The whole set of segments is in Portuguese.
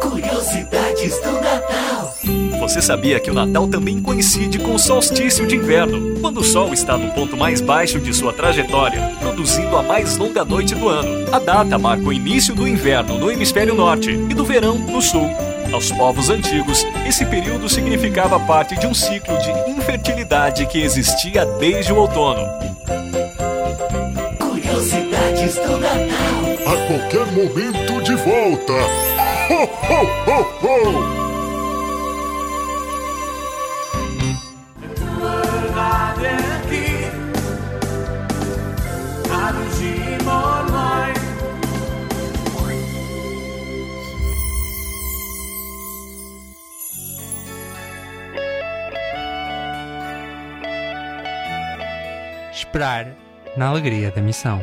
Curiosidades do Natal. Você sabia que o Natal também coincide com o solstício de inverno, quando o Sol está no ponto mais baixo de sua trajetória, produzindo a mais longa noite do ano. A data marca o início do inverno no hemisfério norte e do verão no sul. Aos povos antigos, esse período significava parte de um ciclo de infertilidade que existia desde o outono. Curiosidades do Natal. A qualquer momento de volta. Ho, ho, ho, ho! Esperar na alegria da missão.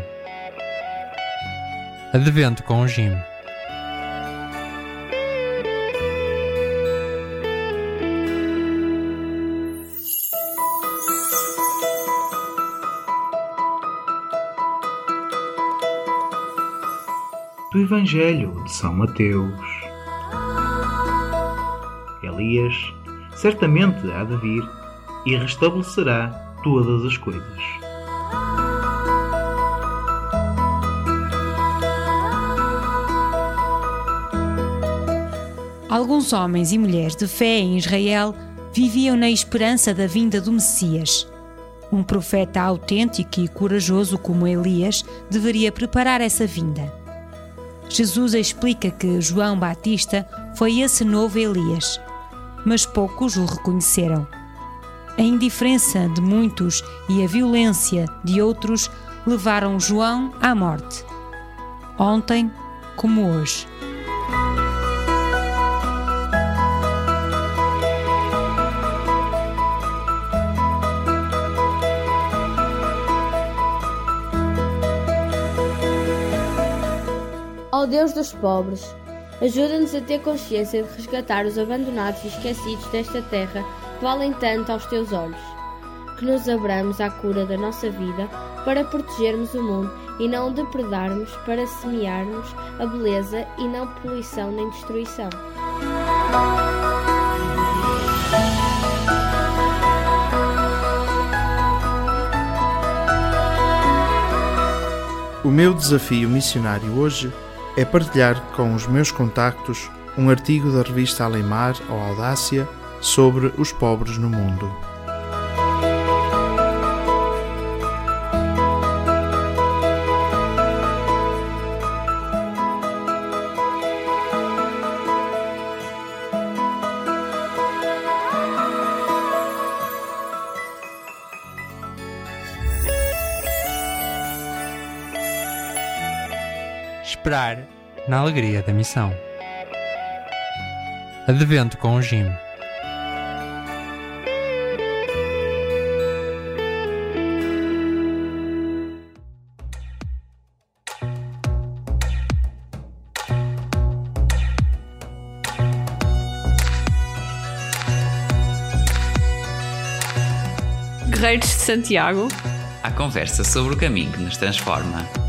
Advento com o Jim. Evangelho de São Mateus. Elias certamente há de vir e restabelecerá todas as coisas. Alguns homens e mulheres de fé em Israel viviam na esperança da vinda do Messias. Um profeta autêntico e corajoso como Elias deveria preparar essa vinda. Jesus explica que João Batista foi esse novo Elias, mas poucos o reconheceram. A indiferença de muitos e a violência de outros levaram João à morte. Ontem, como hoje. Deus dos pobres, ajuda-nos a ter consciência de resgatar os abandonados e esquecidos desta terra que valem tanto aos teus olhos. Que nos abramos à cura da nossa vida para protegermos o mundo e não o depredarmos para semearmos a beleza e não poluição nem destruição. O meu desafio missionário hoje é partilhar com os meus contactos um artigo da revista Alemar ou Audácia sobre os pobres no mundo. Na alegria da missão. Advento com o Jim. Guerreiros de Santiago. A conversa sobre o caminho que nos transforma.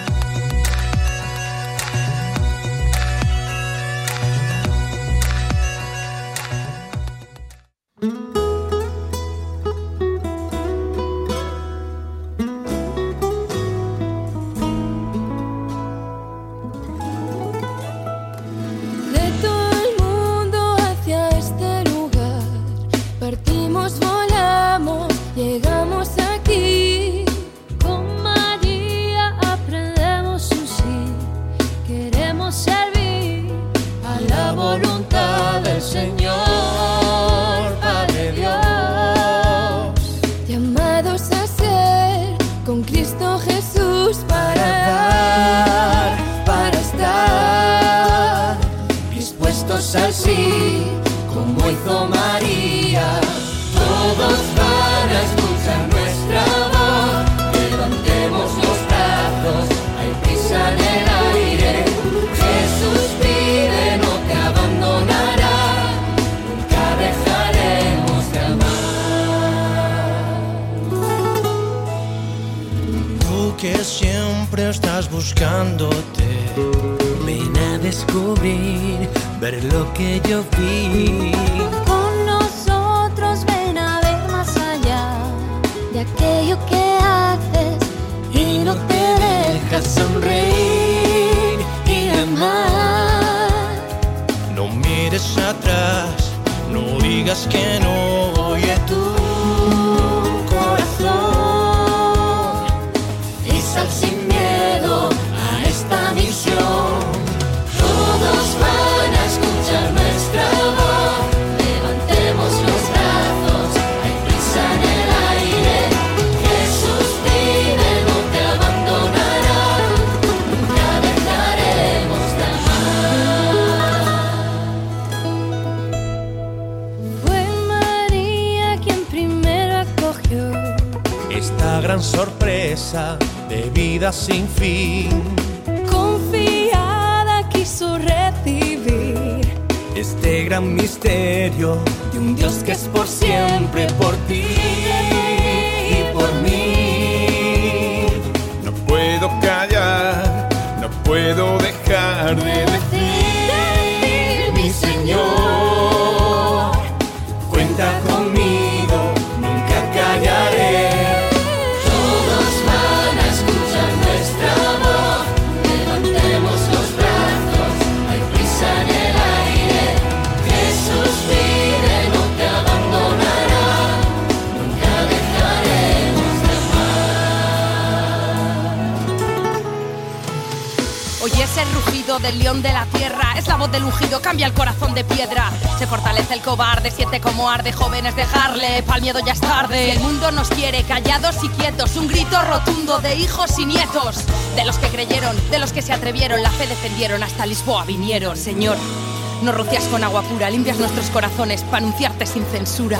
Callados y quietos, un grito rotundo de hijos y nietos. De los que creyeron, de los que se atrevieron, la fe defendieron, hasta Lisboa vinieron. Señor, nos rocias con agua pura, limpias nuestros corazones para anunciarte sin censura.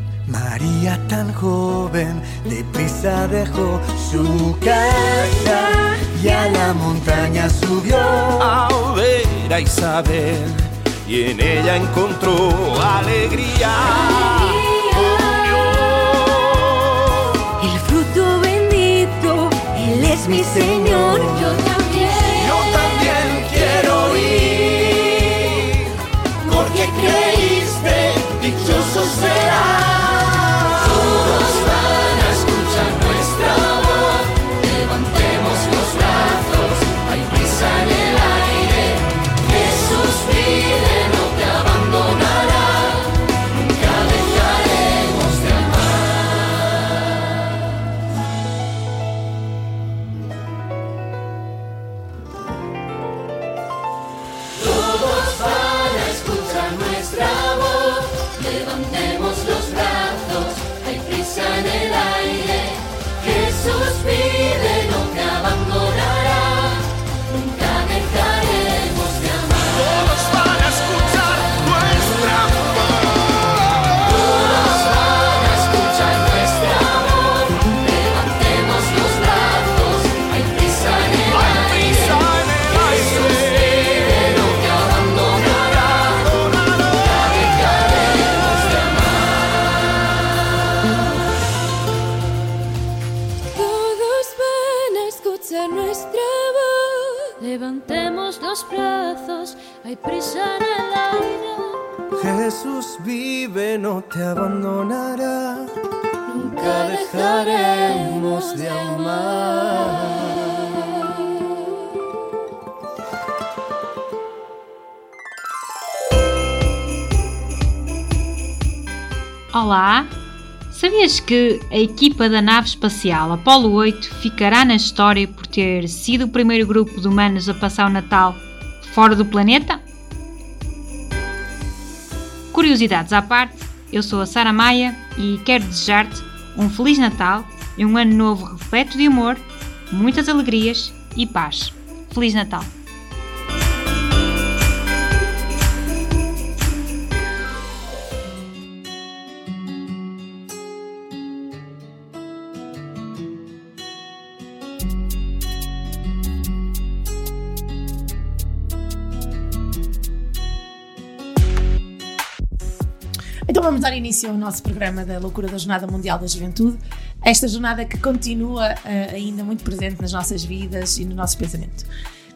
María tan joven, deprisa dejó su casa y a la montaña subió a ver a Isabel y en ella encontró alegría. El fruto bendito, Él es mi Señor. Yo también. Yo también quiero ir porque creíste, dichoso serás. Hay prisa en el aire. Jesús vive, no te abandonará. Nunca dejaremos de amar. Olá! Sabias que a equipa da nave espacial Apollo 8 ficará na história por ter sido o primeiro grupo de humanos a passar o Natal fora do planeta? Curiosidades à parte, eu sou a Sara Maia e quero desejar-te um Feliz Natal e um ano novo repleto de amor, muitas alegrias e paz. Feliz Natal! Então vamos dar início ao nosso programa da Loucura da Jornada Mundial da Juventude. Esta jornada que continua uh, ainda muito presente nas nossas vidas e no nosso pensamento.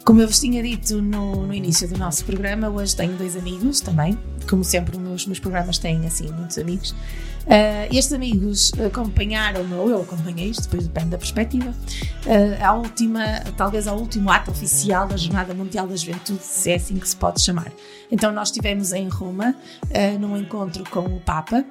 Como eu vos tinha dito no, no início do nosso programa, hoje tenho dois amigos também. Como sempre, os meus, programas têm assim muitos amigos. Uh, estes amigos acompanharam-me, ou eu acompanhei-os, depois depende da perspectiva, uh, a última, talvez ao último ato oficial da Jornada Mundial da Juventude, se é assim que se pode chamar. Então, nós estivemos em Roma, uh, num encontro com o Papa,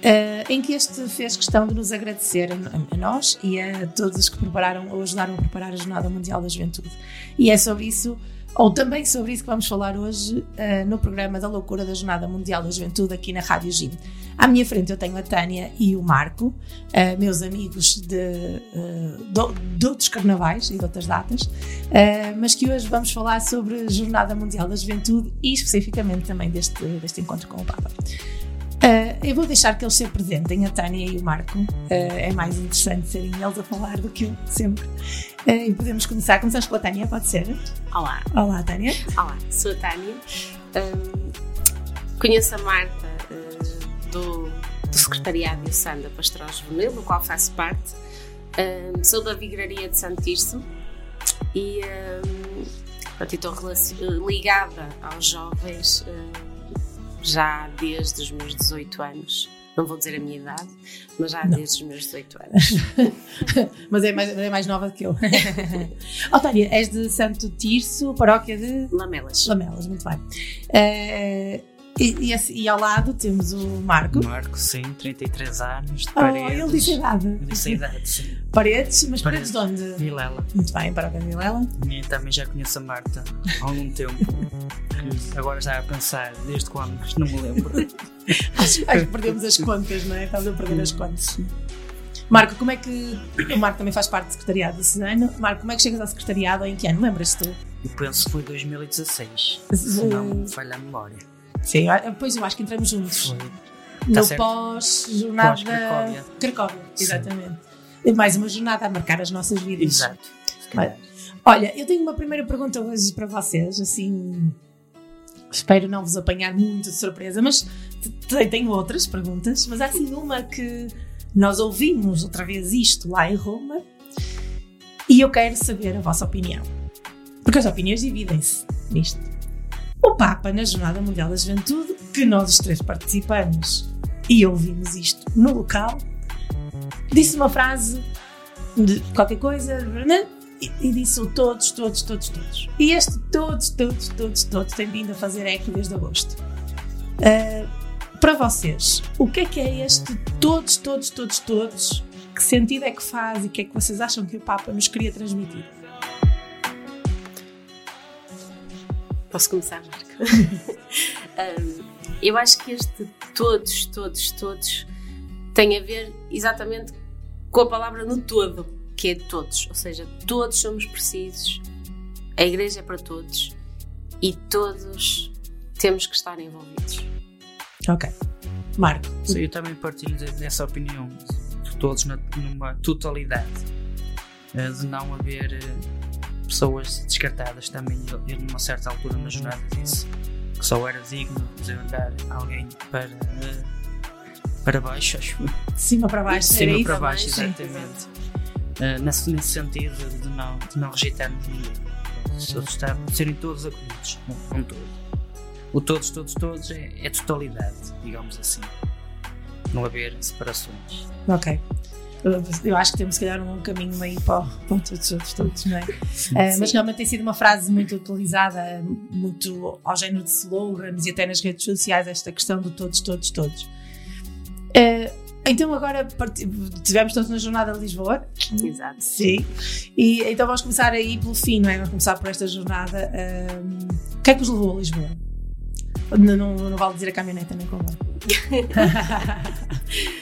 Uh, em que este fez questão de nos agradecer a, a, nós e a todos os que prepararam ou ajudaram a preparar a Jornada Mundial da Juventude. E é sobre isso, ou também sobre isso, que vamos falar hoje uh, no programa da Loucura da Jornada Mundial da Juventude aqui na Rádio Gim. À minha frente eu tenho a Tânia e o Marco, uh, meus amigos de, de, de, outros carnavais e de outras datas, mas que hoje vamos falar sobre a Jornada Mundial da Juventude e especificamente também deste, deste encontro com o Papa. Uh, eu vou deixar que eles se apresentem, a Tânia e o Marco. Uh, é mais interessante serem eles a falar do que eu, sempre. Uh, e podemos começar. Começamos pela Tânia, pode ser? Olá. Olá, Tânia. Olá, sou a Tânia. Conheço a Marta do, do Secretariado de Sanda Pastoral Juvenil, do qual faço parte. Sou da Vigraria de Santíssimo e estou ligada aos jovens já desde os meus 18 anos. Não vou dizer a minha idade, mas já Não. desde os meus 18 anos. mas é mais, é mais nova do que eu. Otária, és de Santo Tirso, paróquia de Lamelas. Lamelas, muito bem. Uh, e, e, e, ao lado temos o Marco. Marco, sim, 33 anos, de oh, paredes. ele disse a idade. Disse a idade, sim. Paredes, mas paredes, paredes de onde? Vilela. Muito bem, de Vilela. E também já conheço a Marta há algum tempo. Agora já a pensar, desde quando? Não me lembro. acho, acho, que perdemos as contas, não é? Estás a perder as contas. Marco, como é que. O Marco também faz parte do secretariado desse ano. Marco, como é que chegas ao secretariado em que ano? Lembras-te? Eu penso que foi 2016. Se não me falha a memória. Sim, pois eu acho que entramos juntos. No Tá pós-jornada. Pós Cracóvia. Cracóvia, exatamente. E mais uma jornada a marcar as nossas vidas. Exato. Olha, olha, eu tenho uma primeira pergunta hoje para vocês, assim. Espero não vos apanhar muito de surpresa, mas tenho outras perguntas. Mas há assim uma que nós ouvimos outra vez isto lá em Roma e eu quero saber a vossa opinião. Porque as opiniões dividem-se nisto. O Papa, na Jornada Mundial da Juventude, que nós os três participamos e ouvimos isto no local, disse uma frase de qualquer coisa e, e disse o todos, todos, todos, todos. E este todos, todos, todos, todos tem vindo a fazer eco desde agosto. Uh, para vocês, o que é que é este todos, todos, todos, todos? Que sentido é que faz e o que é que vocês acham que o Papa nos queria transmitir? Posso começar, Marco? um, eu acho que este todos, todos, todos tem a ver exatamente com a palavra no todo, que é todos. Ou seja, todos somos precisos, a igreja é para todos e todos temos que estar envolvidos. Ok. Marco. Sim, eu também partilho dessa opinião, de todos na, numa totalidade, de não haver pessoas descartadas também. Eu, numa certa altura na jornada, disse que só era digno de andar alguém para, para baixo, acho De cima para baixo, de cima para baixo, exatamente. Uh, nesse, nesse sentido de não, de não rejeitarmos ninguém. Estar, de serem todos acolhidos, um, um todo. O todos, todos, todos é, é totalidade, digamos assim. Não haver separações. Ok. Eu, acho que temos, se calhar, um caminho meio para, para todos os outros, todos, não é? Uh, mas realmente tem sido uma frase muito utilizada, muito ao género de slogans e até nas redes sociais, esta questão do todos, todos, todos. Uh, então agora tivemos todos na jornada de Lisboa. Exato. Sim. E então vamos começar aí pelo fim, não é? Vamos começar por esta jornada. Um, o que é que vos levou a Lisboa? Não, não, não vale dizer a caminhoneta nem como.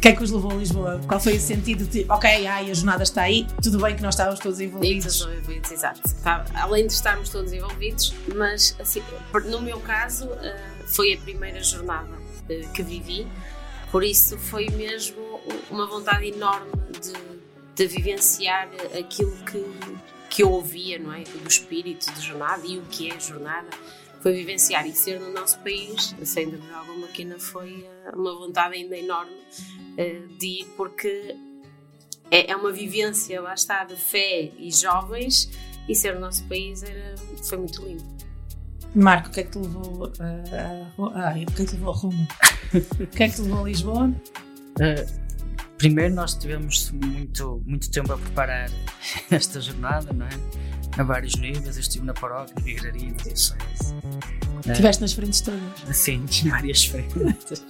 O que é que os levou a Lisboa? Qual foi o sentido de, ok, ai, a jornada está aí, tudo bem que nós estávamos todos envolvidos? Todos envolvidos, exato. Tá, além de estarmos todos envolvidos, mas assim, no meu caso, uh, foi a primeira jornada uh, que vivi, por isso foi mesmo uma vontade enorme de, de vivenciar aquilo que, que eu ouvia, não é? Do espírito de jornada e o que é jornada. Foi vivenciar e ser no nosso país, sem dúvida alguma, que ainda foi eh, uma vontade ainda enorme eh, de ir, porque é, é uma vivência, lá está, de fé e jovens, e ser no nosso país era, foi muito lindo. Marco, o que é que te levou a, a, a, o que é que te levou a Roma? o que é que te levou a Lisboa? Uh, primeiro nós tivemos muito, muito tempo a preparar esta jornada, não é? A vários níveis, eu estive na paróquia, na vigraria, na diocese. Estiveste nas frentes todas? Sim, várias frentes.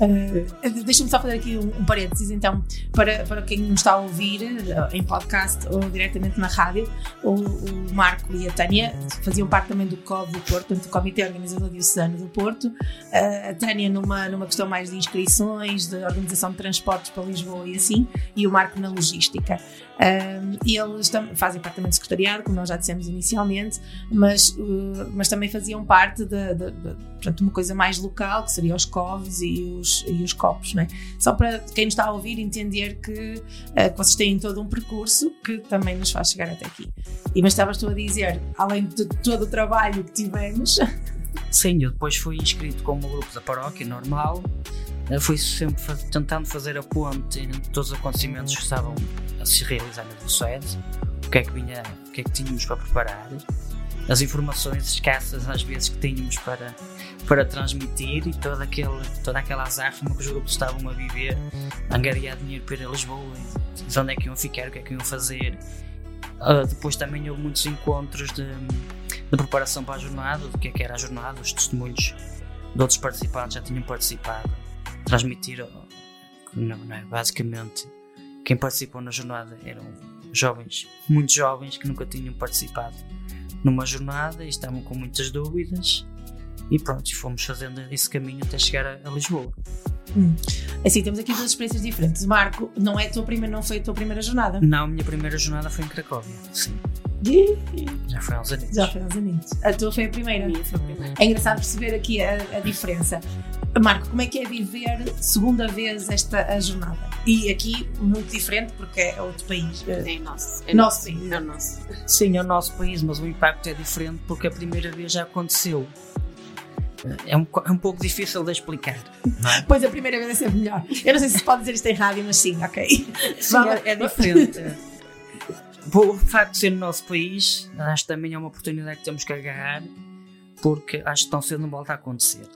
Uh, Deixa-me só fazer aqui um, um parênteses, então, para, para quem nos está a ouvir uh, em podcast ou diretamente na rádio, o, o, Marco e a Tânia faziam parte também do COV do Porto, portanto, do Comitê Organizador Diocesano do Porto. Uh, a Tânia numa, numa questão mais de inscrições, de organização de transportes para Lisboa e assim, e o Marco na logística. Um, e eles fazem parte também do secretariado, como nós já dissemos inicialmente, mas, uh, mas também faziam parte de, de, de, portanto, uma coisa mais local, que seria os COVs e os, e os copos. Né? Só para quem nos está a ouvir entender que, uh, que vocês têm todo um percurso que também nos faz chegar até aqui. E mas estavas tu a dizer, além de todo o trabalho que tivemos. Sim, eu depois fui inscrito como grupo da paróquia normal. Fui sempre tentando fazer a ponte entre todos os acontecimentos que estavam a se realizar na Diocese, o que é que vinha, o que é que tínhamos para preparar, as informações escassas às vezes que tínhamos para, para transmitir e toda, aquele, toda aquela azáfama que os grupos estavam a viver, angariar dinheiro para Lisboa, de onde é que iam ficar, o que é que iam fazer. Uh, depois também houve muitos encontros de, de preparação para a jornada, do que é que era a jornada, os testemunhos de outros participantes já tinham participado, transmitir, não, não é? basicamente, quem participou na jornada eram jovens, muito jovens que nunca tinham participado numa jornada e estavam com muitas dúvidas e pronto, fomos fazendo esse caminho até chegar a, a Lisboa. Hum. Assim, temos aqui duas experiências diferentes. Marco, não, é tua primeira, não foi a tua primeira jornada? Não, a minha primeira jornada foi em Cracóvia, sim. Já foi há uns. Já foi há uns. A tua foi a primeira? A minha foi a primeira. É engraçado perceber aqui a, a diferença. Marco, como é que é viver segunda vez esta a jornada? E aqui muito diferente porque é outro país. É nosso. É nosso país. É o nosso. Sim, é o nosso país, mas o impacto é diferente porque a primeira vez já aconteceu. É um, é um pouco difícil de explicar. Não é? Pois a primeira vez é sempre melhor. Eu não sei se se pode dizer isto em rádio, mas sim, ok. Sim, é, é diferente. o facto de ser no nosso país, acho que também é uma oportunidade que temos que agarrar, porque acho que tão cedo não volta a acontecer.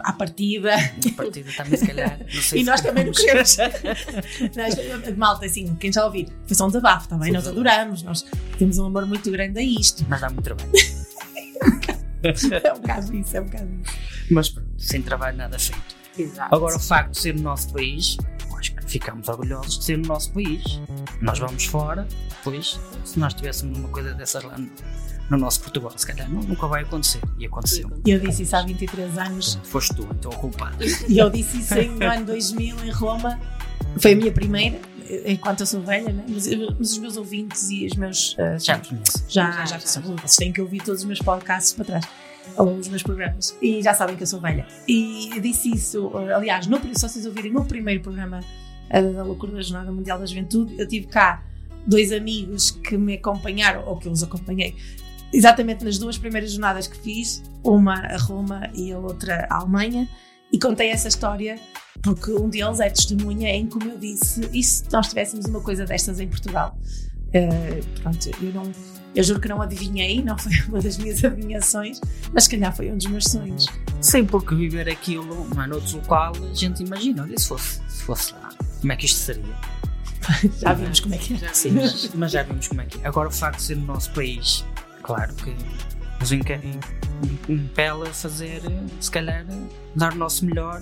À partida. A partida também, se calhar. Não sei E nós também não queremos. Nós, malta, assim, quem já ouvir, foi só um desabafo, também. Nós adoramos, nós temos um amor muito grande a isto. Mas dá muito trabalho. é um bocado isso, é um bocado isso. Mas pronto, sem trabalho nada feito. Exato. Agora, o facto de ser no nosso país, ficamos orgulhosos de ser no nosso país. Nós vamos fora, depois, se nós tivéssemos uma coisa dessas lá no, no nosso Portugal, se calhar não, nunca vai acontecer. E aconteceu. E eu disse isso há 23 anos. Foste tu, então, o culpado. E eu disse isso em- no ano 2000 em Roma. Foi a minha primeira, enquanto eu sou velha, né? mas, mas os meus ouvintes e os meus. uh, Já conheço. já, Já, já, já. vocês têm que ouvir todos os meus podcasts para trás, ou os meus programas, e já sabem que eu sou velha. E disse isso, aliás, no, se vocês ouvirem no primeiro programa da Loucura da Jornada Mundial da Juventude, eu tive cá dois amigos que me acompanharam, ou que eu os acompanhei, exatamente nas duas primeiras jornadas que fiz, uma a Roma e a outra a Alemanha, e contei essa história porque um deles é testemunha em como eu disse, e se nós tivéssemos uma coisa destas em Portugal? Uh, pronto, eu não. Eu juro que não adivinhei, não foi uma das minhas adivinhações, mas calhar foi um dos meus sonhos. Sim, porque viver aquilo, é, noutro local, a gente imagina, olha, se fosse, se fosse lá, como é que isto seria? Já vimos como é que é. Sim, mas, mas já vimos como é que é. Agora, o facto de ser no nosso país, claro que nos enca- im- impele a fazer, se calhar, dar o nosso melhor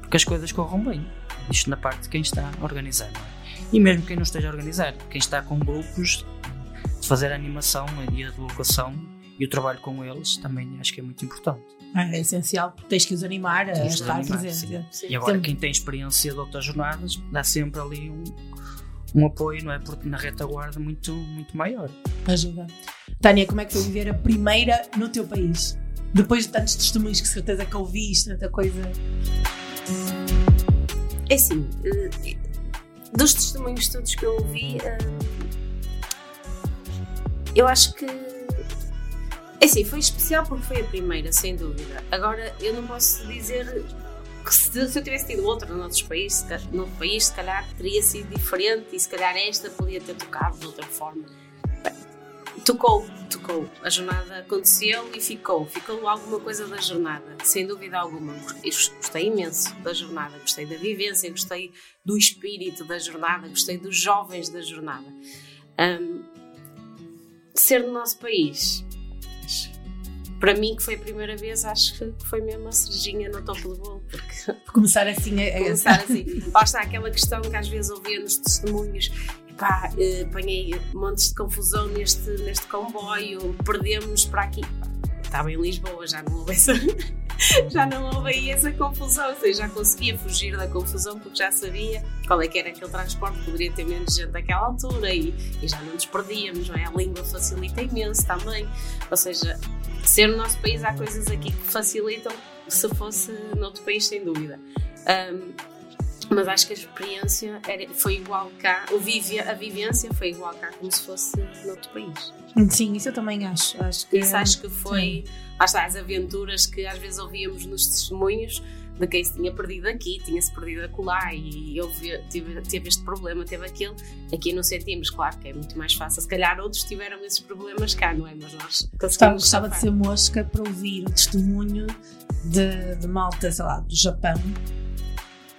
porque as coisas corram bem. Isto na parte de quem está a organizar. E mesmo quem não esteja a organizar, quem está com grupos, de fazer a animação e a divulgação e o trabalho com eles também acho que é muito importante. É essencial, porque tens que os animar a Tens estar animar, presente. sim. E agora Tem- quem tem experiência de outras jornadas dá sempre ali um, um apoio, não é? Porque na retaguarda muito, muito maior. Ajuda. Tânia, como é que foi viver a primeira no teu país? Depois de tantos testemunhos que certeza que ouviste, tanta coisa. É assim, eh, dos testemunhos todos que eu ouvi, eh, eu acho que É assim, foi especial porque foi a primeira, sem dúvida. Agora, eu não posso dizer que se, se eu tivesse tido outra noutros países, se ca- noutro país, se calhar teria sido diferente e se calhar esta podia ter tocado de outra forma. Tocou, tocou. A jornada aconteceu e ficou. Ficou alguma coisa da jornada, sem dúvida alguma. Gostei imenso da jornada, gostei da vivência, gostei do espírito da jornada, gostei dos jovens da jornada. Hum, ser do nosso país, para mim, que foi a primeira vez, acho que foi mesmo a cerejinha no topo do bolo, porque Começar assim a, a- começar assim. Lá está aquela questão que às vezes ouvia nos testemunhos. Pá, eh, apanhei montes de confusão neste, neste comboio, perdemos para aqui. Pá, Estava em Lisboa, já não houve essa, já não houve aí essa confusão, ou seja, já conseguia fugir da confusão porque já sabia qual é que era aquele transporte, poderia ter menos gente naquela altura e, e já não nos perdíamos, não é? A língua facilita imenso também, ou seja, ser no nosso país há coisas aqui que facilitam se fosse noutro país, sem dúvida. Ahm, mas acho que a experiência era- foi igual cá, a vivência foi igual cá como se fosse noutro país. Sim, isso eu também acho. acho que, Isso acho que foi, está, as aventuras que às vezes ouvíamos nos testemunhos de quem se tinha perdido aqui, tinha-se perdido acolá e eu tive, teve este problema, teve aquele. Aqui não sentimos, claro que é muito mais fácil. Se calhar outros tiveram esses problemas cá, não é? Mas nós Gostava, de ser mosca para ouvir o testemunho de, de malta, sei lá, do Japão.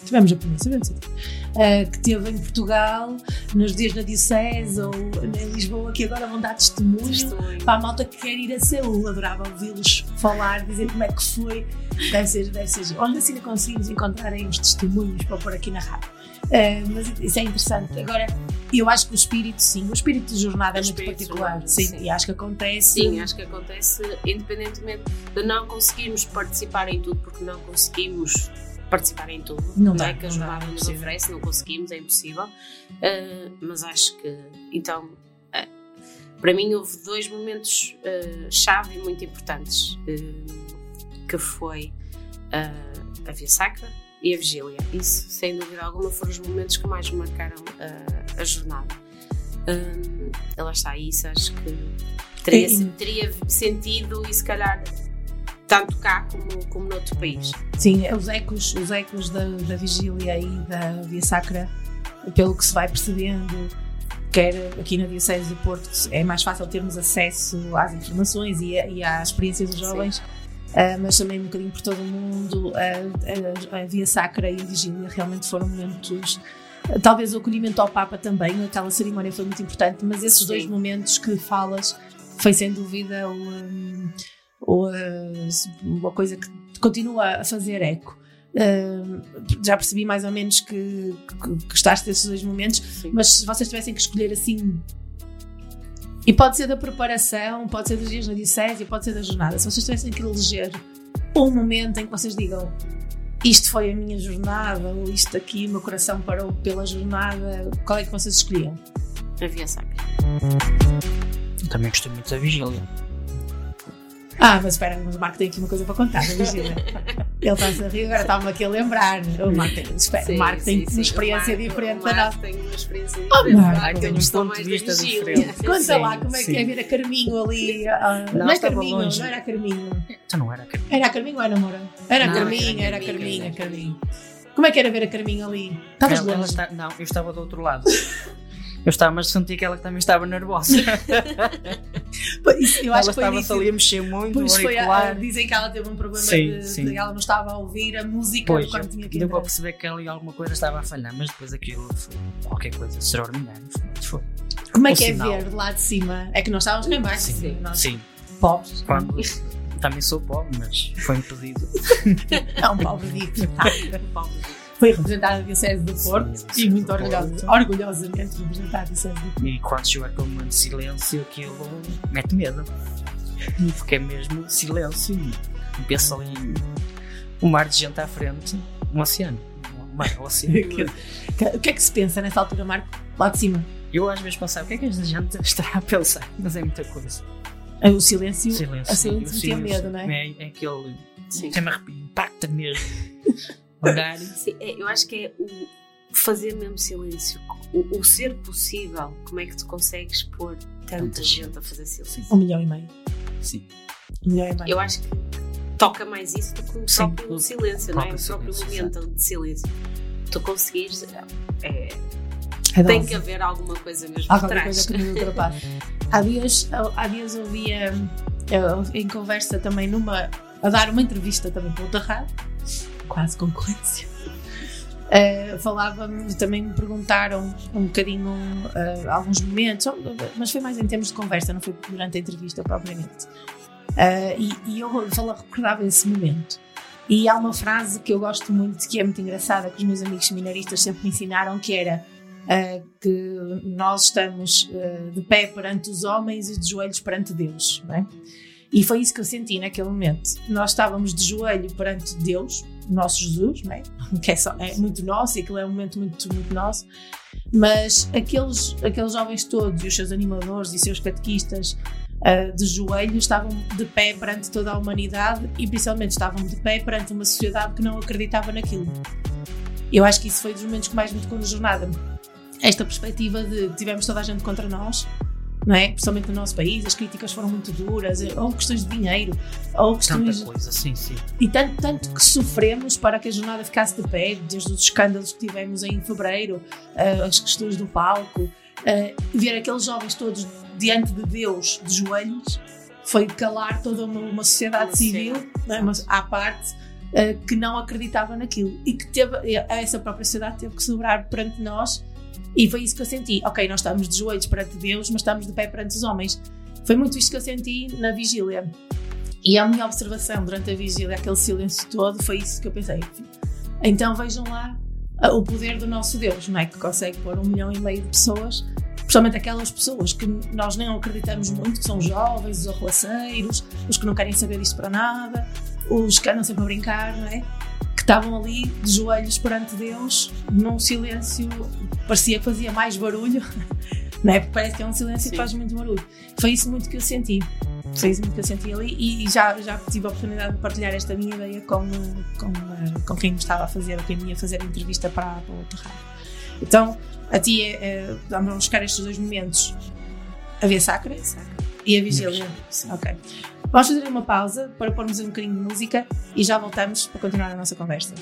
Tivemos japonês, sabemos uh, que teve em Portugal, nos dias na Diocese ou em Lisboa, que agora vão dar testemunho, para a malta que quer ir a Seul. Adorava ouvi-los falar, dizer como é que foi. Deve ser, deve ser. Se ainda conseguimos encontrar aí uns testemunhos para pôr aqui na rádio. Uh, mas isso é interessante. Agora, eu acho que o espírito, sim, o espírito de jornada é muito particular. Sim, e acho que acontece. Sim, acho que acontece independentemente de não conseguirmos participar em tudo, porque não conseguimos participar em tudo. Não dá, é que a não jornada é nos oferece, não conseguimos, é impossível. Uh, mas acho que, então, uh, para mim houve dois momentos uh, chave e muito importantes, que foi a Via Sacra e a Vigília. Isso, sem dúvida alguma, foram os momentos que mais marcaram a jornada. Um, ela está aí, isso acho que teria, teria sentido e se calhar tanto cá como, como noutro país. Sim, os ecos, os ecos da, da vigília e da Via Sacra, pelo que se vai percebendo, quer aqui na Diocese do Porto, é mais fácil termos acesso às informações e, a- e à experiência dos jovens, ah, mas também um bocadinho por todo o mundo, a, a- a Via Sacra e a Vigília realmente foram momentos. Talvez o acolhimento ao Papa também, aquela cerimónia foi muito importante, mas esses dois momentos que falas foi sem dúvida o, um, o, uh, uma coisa que continua a fazer eco. Uh, já percebi mais ou menos que, que, que gostaste desses dois momentos, mas se vocês tivessem que escolher assim. E pode ser da preparação, pode ser dos dias na Diocese, pode ser da jornada. Se vocês tivessem que eleger um momento em que vocês digam isto foi a minha jornada, ou isto aqui, o meu coração parou pela jornada, qual é que vocês escolhiam? A Via Sacra. Também gostei muito da Vigília. Ah, mas espera, mas o Marco tem aqui uma coisa para contar, vigília. Ele está-se a rir, agora está-me aqui a lembrar. O Marco tem, espera, o Marco tem uma experiência diferente da nossa. Tem uma experiência Oh, diferente. Marco. Claro que Tem um ponto mais de vista diferente. Conta Sim, lá como é que sim. é ver a Carminho ali. ah, Não, não, é Carminho, longe. não era a Carminho. Então não era a Carminho. Era a Carminho ou era a Moura? Era a Não, Carminho, era Carminho, Carminho, era Carminho. Como é que era ver a Carminho ali? Estavas longe. está- não, eu estava do outro lado. Eu estava, mas senti que ela também estava nervosa. Pois, eu acho ela que estava nisso. ali a mexer muito, Pois foi a- dizem que ela teve um problema Sim, de, sim. de ela não estava a ouvir a música Pois, quando tinha que deu para perceber que ali alguma coisa estava a falhar, mas depois aquilo foi qualquer coisa extraordinária. Foi- Foi. Como é Um que é sinal. ver de lá de cima? É que nós estávamos cá em baixo. Sim, nós sim. pobres. Quando, também sou pobre, mas foi impedido. É um pobre dito. Foi representada a Diocese do Porto e muito orgulhosa, orgulhosamente representada a Diocese do Porto. E quando chegou aquele momento de silêncio, aquilo mete medo. Porque é mesmo silêncio e pensa ali um mar de gente à frente, um oceano. Um mar, um oceano. O que é que se pensa nessa altura, Marco? Lá de cima? Eu às vezes pensava, o que é que esta gente está a pensar? Mas é muita coisa. É O silêncio, Silêncio. a silêncio o silêncio medo, não é? É, é aquele. Sim. Tem-me arrepio, impacta mesmo. E é, eu acho que é o fazer mesmo silêncio. O, o ser possível. Como é que tu consegues pôr tanta gente a fazer silêncio? Um milhão e meio. Sim. Melhor é mais. Eu acho que toca mais isso do que o Sim, próprio o silêncio, não é? O próprio momento de silêncio. Tu conseguires. É, É tem dose. que haver alguma coisa mesmo Há por qualquer trás. coisa que ultrapassa. há dias, há dias eu via eu, em conversa também numa. a dar uma entrevista também para outra rádio, quase concorrência. Uh, falava-me, também me perguntaram um bocadinho uh, alguns momentos, mas foi mais em termos de conversa, não foi durante a entrevista propriamente. Uh, e, e eu fala, recordava esse momento. E há uma frase que eu gosto muito, que é muito engraçada, que os meus amigos seminaristas sempre me ensinaram, que era uh, que nós estamos de pé perante os homens e de joelhos perante Deus. Não é? E foi isso que eu senti naquele momento. Nós estávamos de joelho perante Deus, nosso Jesus, não é? que é, só, é muito nosso e aquilo é um momento muito, muito nosso. Mas aqueles, aqueles jovens todos, e os seus animadores e seus catequistas, Uh, de joelho, estavam de pé perante toda a humanidade e principalmente estavam de pé perante uma sociedade que não acreditava naquilo. Eu acho que isso foi dos momentos que mais me tocou na jornada. Esta perspectiva de tivemos toda a gente contra nós, não é? Principalmente no nosso país, as críticas foram muito duras, ou questões de dinheiro, ou questões. Tanta coisa, sim, sim. E tanto, tanto que sofremos para que a jornada ficasse de pé, desde os escândalos que tivemos em fevereiro, uh, as questões do palco, uh, ver aqueles jovens todos diante de Deus de joelhos foi calar toda uma, uma sociedade civil não é? Mas à parte uh, que não acreditava naquilo e que teve essa própria sociedade teve que sobrar perante nós e foi isso que eu senti. Ok nós estamos de joelhos perante Deus mas estamos de pé perante os homens. Foi muito isto que eu senti na vigília. E a minha observação durante a vigília aquele silêncio todo foi isso que eu pensei. Então vejam lá uh, o poder do nosso Deus não é? Que consegue pôr um milhão e meio de pessoas principalmente aquelas pessoas que nós nem acreditamos muito, que são jovens, os arruaceiros, os que não querem saber disto para nada, os que andam sempre a brincar, não é? Estavam ali de joelhos perante Deus, num silêncio, parecia que fazia mais barulho, não é? Porque parece que é um silêncio que faz muito barulho. Foi isso muito que eu senti. Foi isso muito que eu senti ali e já, já tive a oportunidade de partilhar esta minha ideia com, com, com quem me estava a fazer, quem me ia fazer a entrevista para, para outra rádio. Então, a ti é, é, vamos buscar estes dois momentos a via sacra e a vigília. Ok. Vamos fazer uma pausa para pormos um bocadinho de música e já voltamos para continuar a nossa conversa.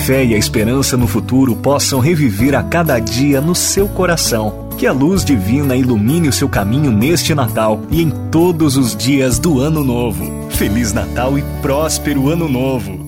fé e a esperança no futuro possam reviver a cada dia no seu coração. Que a luz divina ilumine o seu caminho neste Natal e em todos os dias do Ano Novo. Feliz Natal e próspero Ano Novo!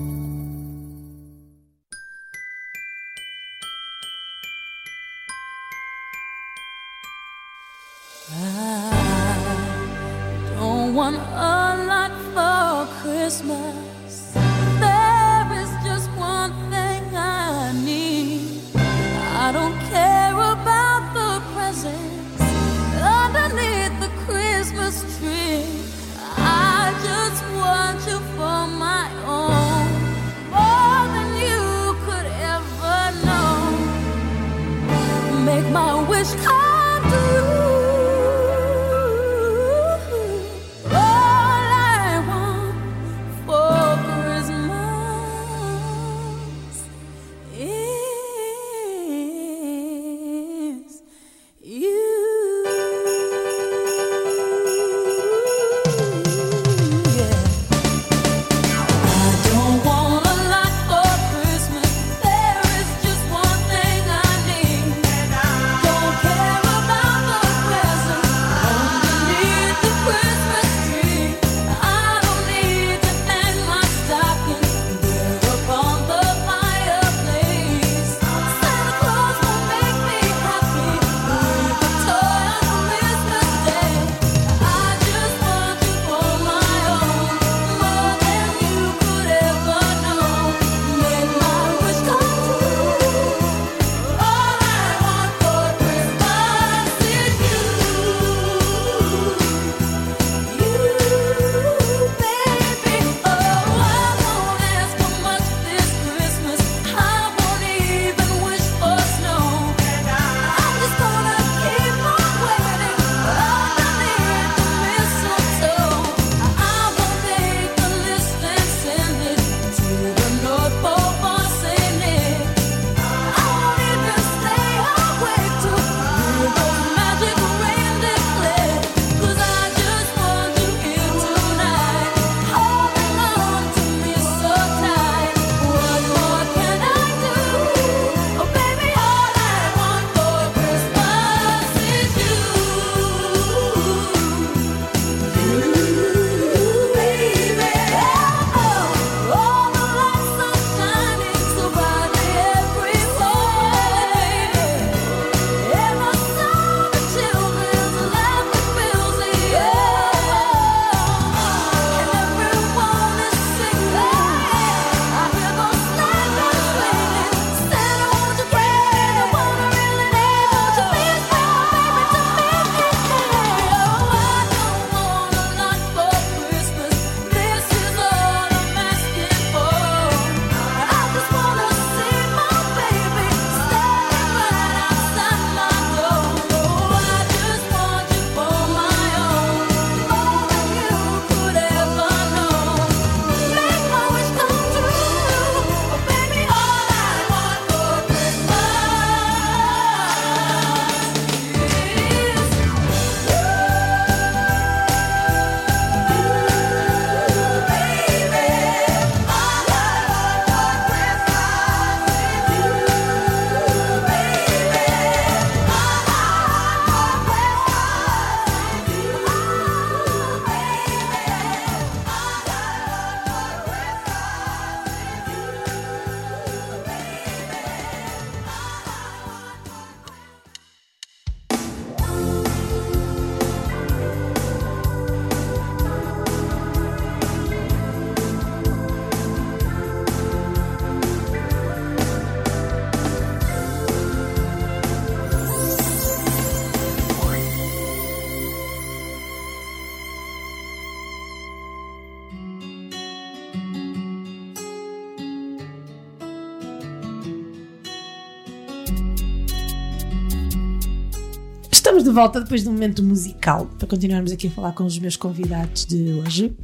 volta depois do momento musical para continuarmos aqui a falar com os meus convidados de hoje.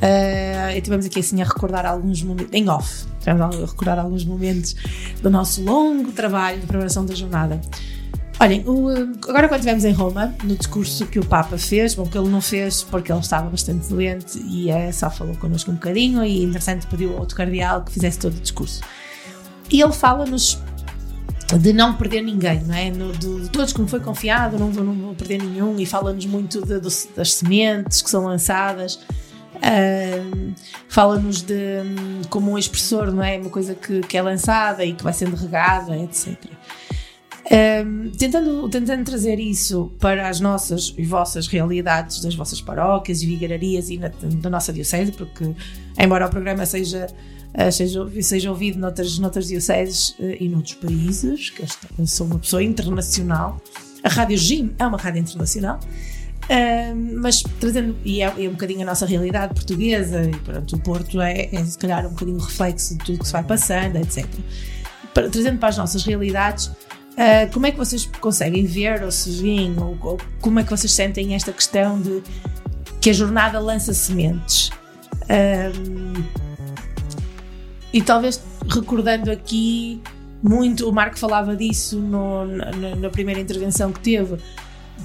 Ah, uh, estivemos aqui assim a recordar alguns momentos, em off, estivemos a recordar alguns momentos do nosso longo trabalho de preparação da jornada. Olhem, o, ah, agora quando estivemos em Roma, no discurso que o Papa fez, bom, que ele não fez porque ele estava bastante doente e é, só falou connosco um bocadinho e, interessante, pediu ao outro cardeal que fizesse todo o discurso. E ele fala-nos de não perder ninguém, não é? No, de, de todos que me foi confiado, não vou, não vou perder nenhum, e fala-nos muito de- do- das sementes que são lançadas. Ahm, fala-nos de como um expressor, não é? Uma coisa que, que é lançada e que vai sendo regada, etc. Um, tentando, tentando trazer isso para as nossas e vossas realidades das vossas paróquias e vigararias e na, da nossa diocese, porque embora o programa seja, seja, seja ouvido noutras, noutras dioceses eh, e noutros países, que eu sou uma pessoa internacional, a Rádio Jim é uma rádio internacional, um, mas trazendo, e é, é um bocadinho a nossa realidade portuguesa, e pronto, o Porto é, é se calhar um bocadinho reflexo de tudo que se vai passando, etc. Para- trazendo para as nossas realidades, Uh, como é que vocês conseguem ver ou se veem, ou, ou como é que vocês sentem esta questão de que a jornada lança sementes? Um, e talvez recordando aqui muito, o Marco falava disso no- na, na- primeira intervenção que teve,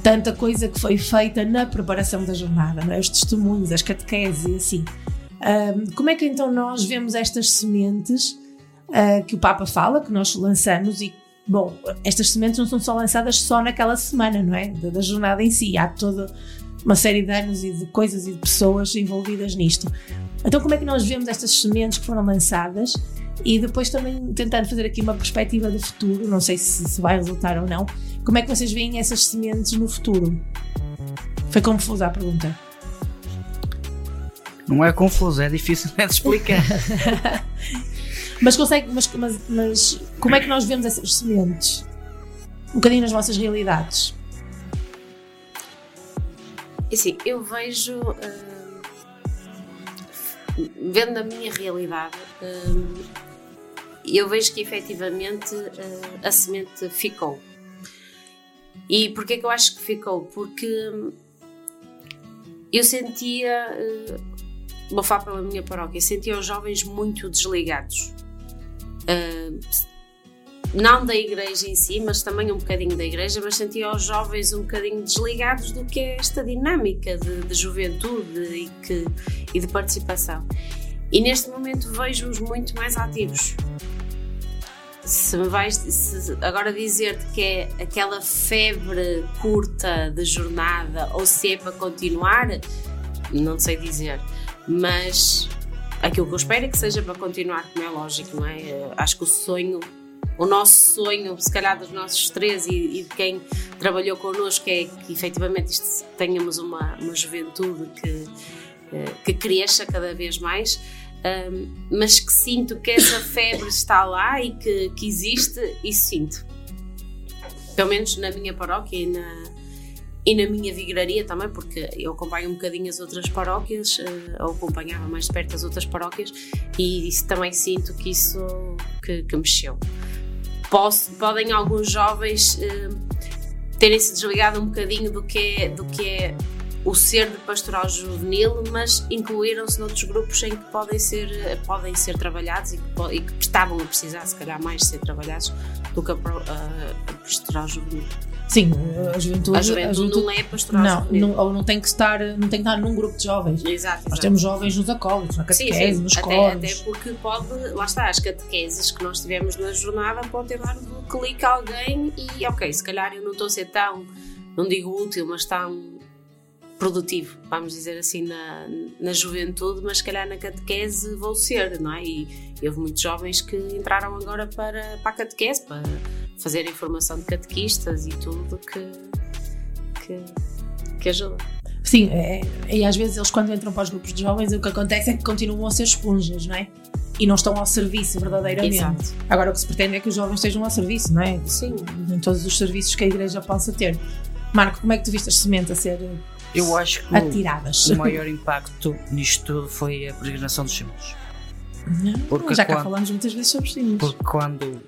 tanta coisa que foi feita na preparação da jornada, é? os testemunhos, as catequeses e assim. Um, como é que então nós vemos estas sementes uh, que o Papa fala, que nós lançamos e Bom, estas sementes não são só lançadas só naquela semana, não é? Da, da jornada em si. Há toda uma série de anos e de coisas e de pessoas envolvidas nisto. Então, como é que nós vemos estas sementes que foram lançadas e depois também tentando fazer aqui uma perspectiva de futuro, não sei se, se vai resultar ou não, como é que vocês veem essas sementes no futuro? Foi confusa a pergunta. Não é confuso, é difícil de explicar. Mas consegue, mas, mas, mas como é que nós vemos essas sementes? Um bocadinho nas vossas realidades. E assim, eu vejo, hum, vendo a minha realidade, hum, eu vejo que efetivamente hum, a semente ficou. E porquê que eu acho que ficou? Porque hum, eu sentia, hum, vou falar pela minha paróquia, sentia os jovens muito desligados. Não da igreja em si, mas também um bocadinho da igreja, mas sentia os jovens um bocadinho desligados do que é esta dinâmica de, de juventude e, que, e de participação. E neste momento vejo-os muito mais ativos. Se me vais se agora dizer-te que é aquela febre curta de jornada ou se é para continuar, não sei dizer, mas aquilo que eu espero é que seja para continuar, como é lógico, não é? Acho que o sonho o nosso sonho, se calhar dos nossos três e, e de quem trabalhou connosco, é que efetivamente isto, tenhamos uma, uma juventude que, eh, que cresça cada vez mais, um, mas que sinto que essa febre está lá e que, que existe, isso sinto. Pelo menos na minha paróquia e na, e na minha vigraria também, porque eu acompanho um bocadinho as outras paróquias, eh, ou acompanhava mais de perto as outras paróquias, e isso, também sinto que isso que, que mexeu. Posso, podem alguns jovens eh, terem-se desligado um bocadinho do que é, do que é o ser de pastoral juvenil, mas incluíram-se noutros grupos em que podem ser, eh, podem ser trabalhados e que, e que estavam a precisar, se calhar, mais de ser trabalhados do que a, a- a pastoral juvenil. Sim, a juventude, A juventude não é pastoral não, não, ou não tem que estar, não tem que estar num grupo de jovens. Exato, Nós exato. temos jovens nos acólitos, na Sim, catequese, sim. nos até, coros. até porque pode, lá está, as catequeses que nós tivemos na jornada podem ter dado um clique a alguém e ok, se calhar eu não estou a ser tão, não digo útil, mas tão produtivo, vamos dizer assim, na, na juventude, mas se calhar na catequese vou ser, não é? E, e houve muitos jovens que entraram agora para, para a catequese, para fazer a formação de catequistas e tudo que, que, que ajuda. Sim, é, e às vezes eles quando entram para os grupos de jovens o que acontece é que continuam a ser esponjas, não é? E não estão ao serviço verdadeiramente. Exato. Agora o que se pretende é que os jovens estejam ao serviço, não é? Sim. Em todos os serviços que a igreja possa ter. Marco, como é que tu viste as sementes a ser Eu acho que atiradas? o maior impacto nisto tudo foi a peregrinação dos símbolos. Porque Já cá quando- falamos muitas vezes sobre símbolos. Porque quando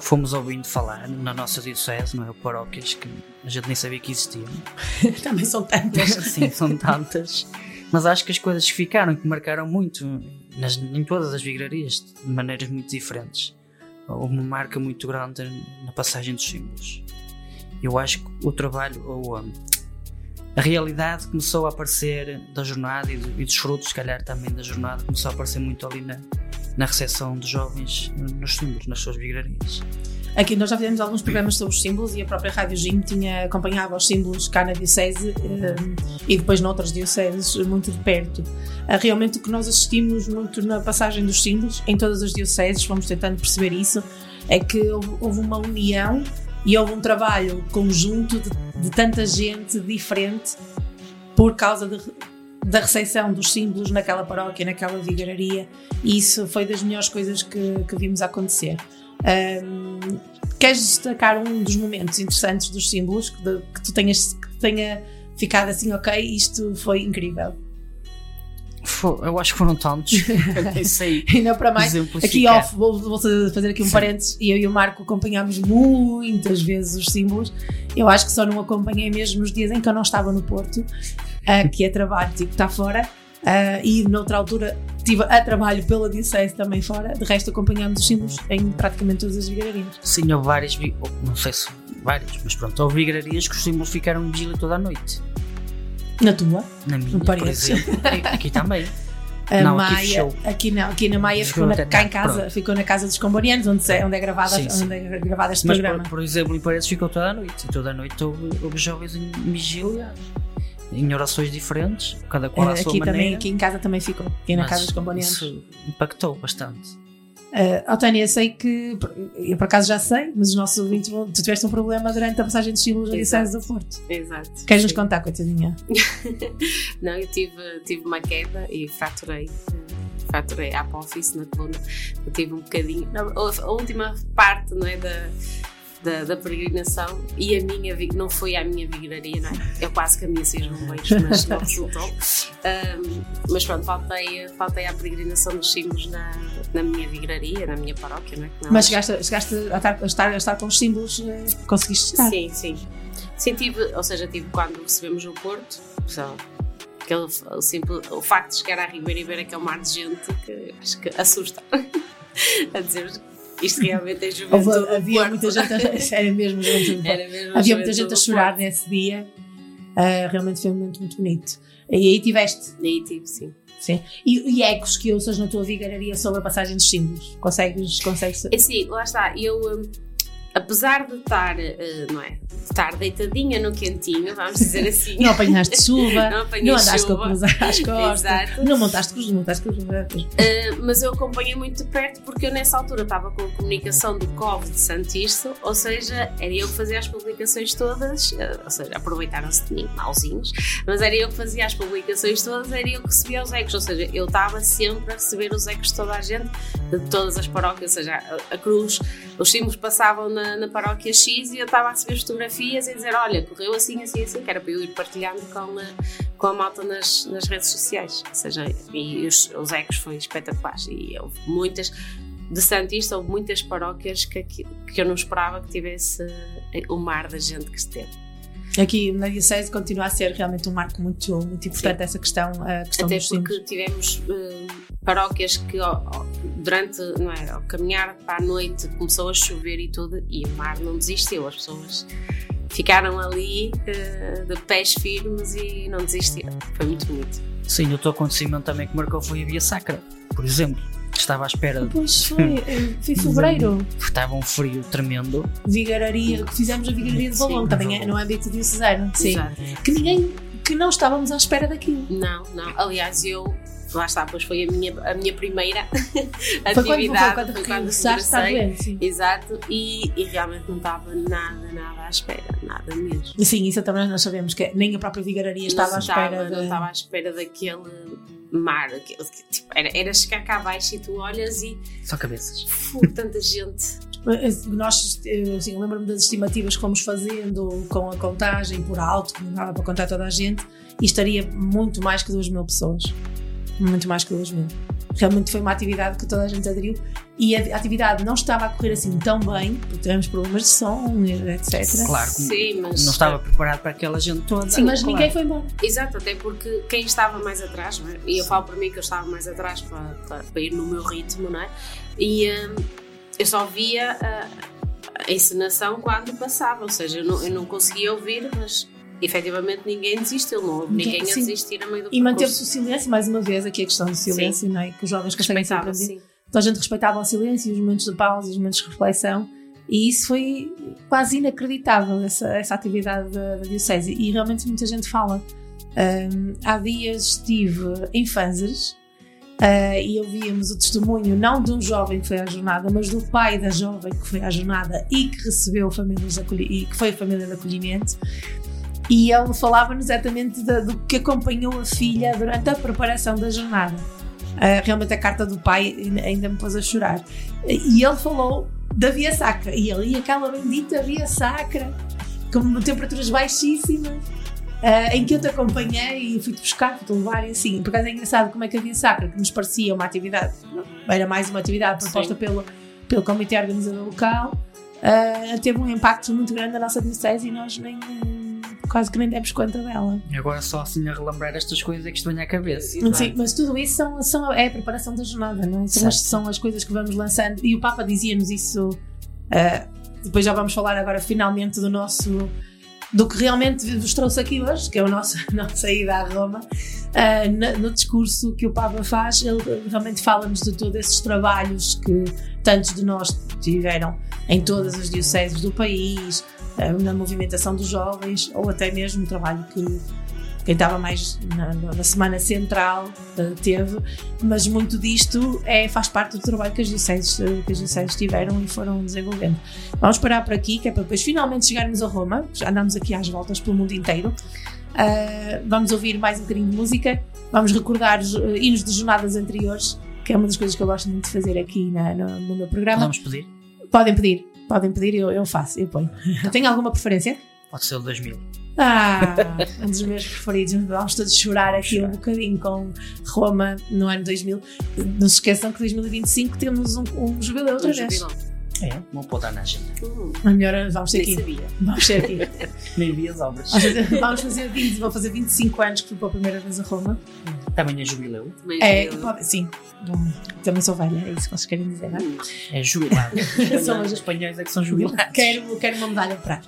fomos ouvindo falar na nossa diocese, não é? Paróquias que a gente nem sabia que existiam. Também são tantas. Sim, são tantas. Mas acho que as coisas que ficaram, que marcaram muito nas, em todas as vigrarias, de maneiras muito diferentes. Houve uma marca muito grande na passagem dos símbolos. Eu acho que o trabalho, ou a, realidade começou a aparecer da jornada e, do- e dos frutos, se calhar também da jornada, começou a aparecer muito ali na, na recepção de jovens nos símbolos, nas suas vigararias. Aqui nós já fizemos alguns programas sobre os símbolos e a própria Rádio Jim tinha, acompanhava os símbolos cá na Diocese eh, e depois noutras dioceses muito de perto. Ah, realmente o que nós assistimos muito na passagem dos símbolos em todas as dioceses, fomos tentando perceber isso, é que houve uma união e houve um trabalho conjunto de, de tanta gente diferente por causa de, da recepção dos símbolos naquela paróquia, naquela vigararia, e isso foi das melhores coisas que, que vimos acontecer. Um, queres destacar um dos momentos interessantes dos símbolos que, de- que tu tenhas que tenha ficado assim, ok, isto foi incrível. Eu acho que foram tantos. nem sei. Ainda para mais, aqui off, vou, vou fazer aqui um Sim. parênteses, eu e o Marco acompanhámos muitas vezes os símbolos. Eu acho que só não acompanhei mesmo nos dias em que eu não estava no Porto, ah, que é trabalho, tipo, está fora. ah, e noutra altura estive a trabalho pela Diocese também fora. De resto, acompanhámos os símbolos em praticamente todas as vigararias. Sim, houve várias, não sei se várias, mas pronto, houve vigararias que os símbolos ficaram em vigília toda a noite. Na tua? Na minha, Não por parece. exemplo. Aqui também. A não, aqui Maia, fechou. aqui não, aqui na Maia ficou na- cá em casa, pronto. ficou na casa dos combonianos, onde, se- onde é gravada, Sim, sim. onde é gravado este Mas, programa. por, por exemplo, em Paredes ficou toda a noite. E toda a noite houve, houve jovens em vigília, em orações diferentes, cada qual à Eh, sua aqui maneira. também, aqui em casa também ficou, aqui na Mas casa dos combonianos. Isso impactou bastante. Uh, Tânia, sei que, eu por acaso já sei, mas os nossos ouvintes, vão- tu tiveste um problema durante a passagem dos símbolos da Diocese do Porto. Exato. Queres nos contar, coitadinha? Não, eu tive, tive uma queda e fraturei. Fraturei a apófise na coluna. Eu tive um bocadinho. a última parte não é, da, da, da peregrinação e a minha não foi a minha vigararia, não é? Eu quase caminhei seis bombeiros, mas não resultou. Ahm, mas pronto, faltei, faltei à peregrinação dos símbolos na, na minha vigararia, na minha paróquia, não é? Não Mas é- chegaste, chegaste a, estar, a, estar, a estar com os símbolos, eh, conseguiste estar? Sim, sim. Sim, tive, ou seja, tive quando recebemos o Porto, só aquele, o, simples, o facto de chegar à Ribeira e ver aquele mar de gente que acho que assusta. a dizer isto realmente é juventude. Houve- havia muita gente, a, era mesmo, juventude Era mesmo havia muita gente a chorar Porto. nesse dia. Uh, realmente foi um momento muito bonito. E aí tiveste. Aí tive, sim. Sim. E, e ecos que ouças na tua vigararia sobre a passagem dos símbolos? Consegues, consegues É Assim, lá está, eu, hum, apesar de estar, eh, não é? De estar deitadinha no quentinho, vamos dizer assim. Não apanhaste chuva, não, não andaste com a chuva. cruz às costas, Exato. não montaste cruz, não montaste cruz. Uh, mas eu acompanhei muito de perto porque eu nessa altura estava com a comunicação do COV de Santisto, ou seja, era eu que fazia as publicações todas, uh, ou seja, aproveitaram-se de mim, mauzinhos, mas era eu que fazia as publicações todas, era eu que recebia os ecos, ou seja, eu estava sempre a receber os ecos de toda a gente, de todas as paróquias, ou seja, a, a cruz, os símbolos passavam na, na paróquia X e eu estava a receber fotografias e dizer, olha, correu assim, assim, assim, que era para eu ir partilhando com a, com a malta nas, nas redes sociais, ou seja, e os, os ecos foi espetaculares e houve muitas de Santista houve muitas paróquias que, que, eu não esperava que tivesse eh, o mar da gente que esteve. Aqui na Diocese continua a ser realmente um marco muito, muito importante essa questão, a questão Até dos porque símbolos. tivemos eh, paróquias que ó, ó, durante não é, ao caminhar para a noite começou a chover e tudo e o mar não desistiu, as pessoas ficaram ali eh, de pés firmes e não desistiram. Foi muito bonito. Sim, outro acontecimento também que marcou foi a Via Sacra, por exemplo. Estava à espera. Pois foi, foi em fevereiro. Porque estava um frio tremendo. Vigararia, fizemos a Vigararia de Sim, também é, no âmbito diocesano. Sim. Exato. Que ninguém, que não estávamos à espera daquilo. Não, não. Aliás, eu. Lá está, pois foi a minha, a minha primeira quando- foi atividade. quando foi quando regressaste a estar regressei. Exato, e, e realmente não estava nada, nada à espera, nada mesmo. Sim, isso também nós sabemos que nem a própria Vigararia estava não à espera não de... estava à espera daquele mar. Aquele, tipo, era, era chegar cá abaixo e tu olhas e. Só cabeças. Fogo, tanta gente. Nós, eu, assim, eu lembro-me das estimativas que fomos fazendo com a contagem por alto, que não dava para contar toda a gente, e estaria muito mais que 2 mil pessoas. Muito mais que 2 mil. Realmente foi uma atividade que toda a gente aderiu e a atividade não estava a correr assim tão bem, porque tivemos problemas de som, etc. Claro, que Sim, mas- não estava preparado para aquela gente toda. Sim, mas Claro. ninguém foi embora. Exato, até porque quem estava mais atrás, não é? e eu falo para mim que eu estava mais atrás para, para, para ir no meu ritmo, não é? E hum, eu só via a, a encenação quando passava, ou seja, eu não, eu não conseguia ouvir, mas efetivamente ninguém desistiu, não houve ninguém a Sim. desistir a meio do E manteve-se o silêncio, mais uma vez, aqui a questão do silêncio, não é? Que os jovens conseguem sempre Respeitava, dizer. sim. toda a gente respeitava o silêncio, os momentos de pausa, os momentos de reflexão. E isso foi quase inacreditável, essa, essa atividade da, da Diocese. E realmente muita gente fala. Um, há dias estive em Fanzers uh, e ouvíamos o testemunho não de um jovem que foi à jornada, mas do pai da jovem que foi à jornada e que recebeu famílias e que foi a família de acolhimento. E ele falava-nos exatamente da- do que acompanhou a filha durante a preparação da jornada. Uh, realmente a carta do pai ainda- me pôs a chorar. E ele falou da Via Sacra. E ele, e aquela bendita Via Sacra, com temperaturas baixíssimas, uh, em que eu te acompanhei e fui-te buscar, fui-te levar e assim. Por acaso é engraçado como é que a Via Sacra, que nos parecia uma atividade, era mais uma atividade proposta pelo, pelo comitê organizador local, uh, teve um impacto muito grande na nossa diocese e nós nem quase que nem demos conta dela. E agora só assim a relembrar estas coisas é que isto vem à cabeça. Sim, mas tudo isso são, são, é a preparação da jornada, não é? São, as, são as coisas que vamos lançando. E o Papa dizia-nos isso. ah, depois já vamos falar agora finalmente do nosso. do que realmente vos trouxe aqui hoje, que é a nossa, nossa ida a Roma. Ah, na- no discurso que o Papa faz, ele realmente fala-nos de todos esses trabalhos que tantos de nós tiveram em todas as dioceses do país, na movimentação dos jovens, ou até mesmo o trabalho que quem estava mais na, na- na semana central eh, teve, mas muito disto é, faz parte do trabalho que as dioceses, eh, que as dioceses tiveram e foram desenvolvendo. Vamos parar por aqui, que é para depois finalmente chegarmos a Roma, já andamos aqui às voltas pelo mundo inteiro. Ah, vamos ouvir mais um bocadinho de música, vamos recordar os hinos de jornadas anteriores, que é uma das coisas que eu gosto muito de fazer aqui na- no, no meu programa. Vamos pedir? Podem pedir, podem pedir, eu, eu faço, eu ponho. Tem alguma preferência? Pode ser o 2000. Ah, um dos meus preferidos. Vamos todos chorar aqui um bocadinho com Roma no ano 2000. Não se esqueçam que 2025 temos um, um jubileu outra Um vez. jubileu. É, vou pôr na agenda. Mas melhor, vamos ter Nem que ir. sabia. Vamos ter ir. Nem vi as obras. Vamos fazer, vamos fazer 20, vou fazer 25 anos que fui pela primeira vez a Roma. Também é jubileu. É, pode- sim, também sou velha, é isso que vocês querem dizer, não é? É jubilado. São Os as- espanhóis é que são jubilados. Quero, quero uma medalha para.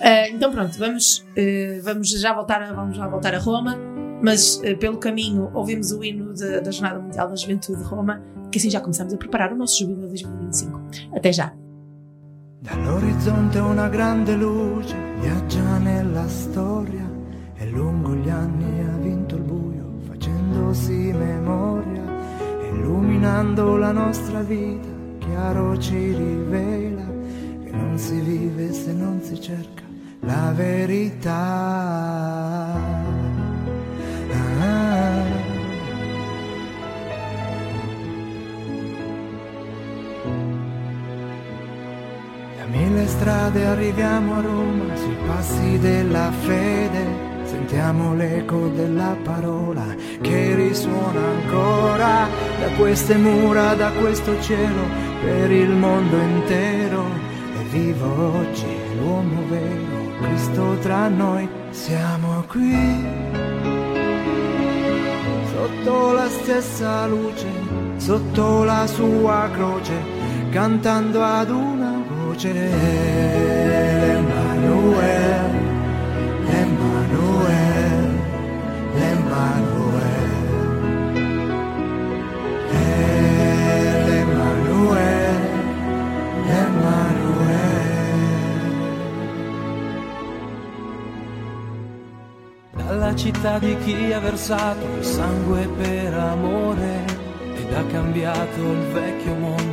Ah, então pronto, vamos, eh, vamos, já voltar a, vamos já voltar a Roma, mas eh, pelo caminho ouvimos o hino de- da Jornada Mundial da Juventude de Roma, que assim já começamos a preparar o nosso jubileu 2025. Até já! Dall'orizzonte una grande luce viaggia nella storia e lungo gli anni ha vinto il buio facendosi memoria, illuminando la nostra vita, chiaro ci rivela che non si vive se non si cerca la verità. Ah. Mille strade arriviamo a Roma, sui passi della fede, sentiamo l'eco della parola che risuona ancora da queste mura, da questo cielo, per il mondo intero. E vivo oggi l'uomo vero, Cristo tra noi, siamo qui, sotto la stessa luce, sotto la sua croce, cantando ad una voce. Emanuele, Emanuele, Emanuele. Emanuele, Dalla città di chi ha versato il sangue per amore ed ha cambiato il vecchio mondo,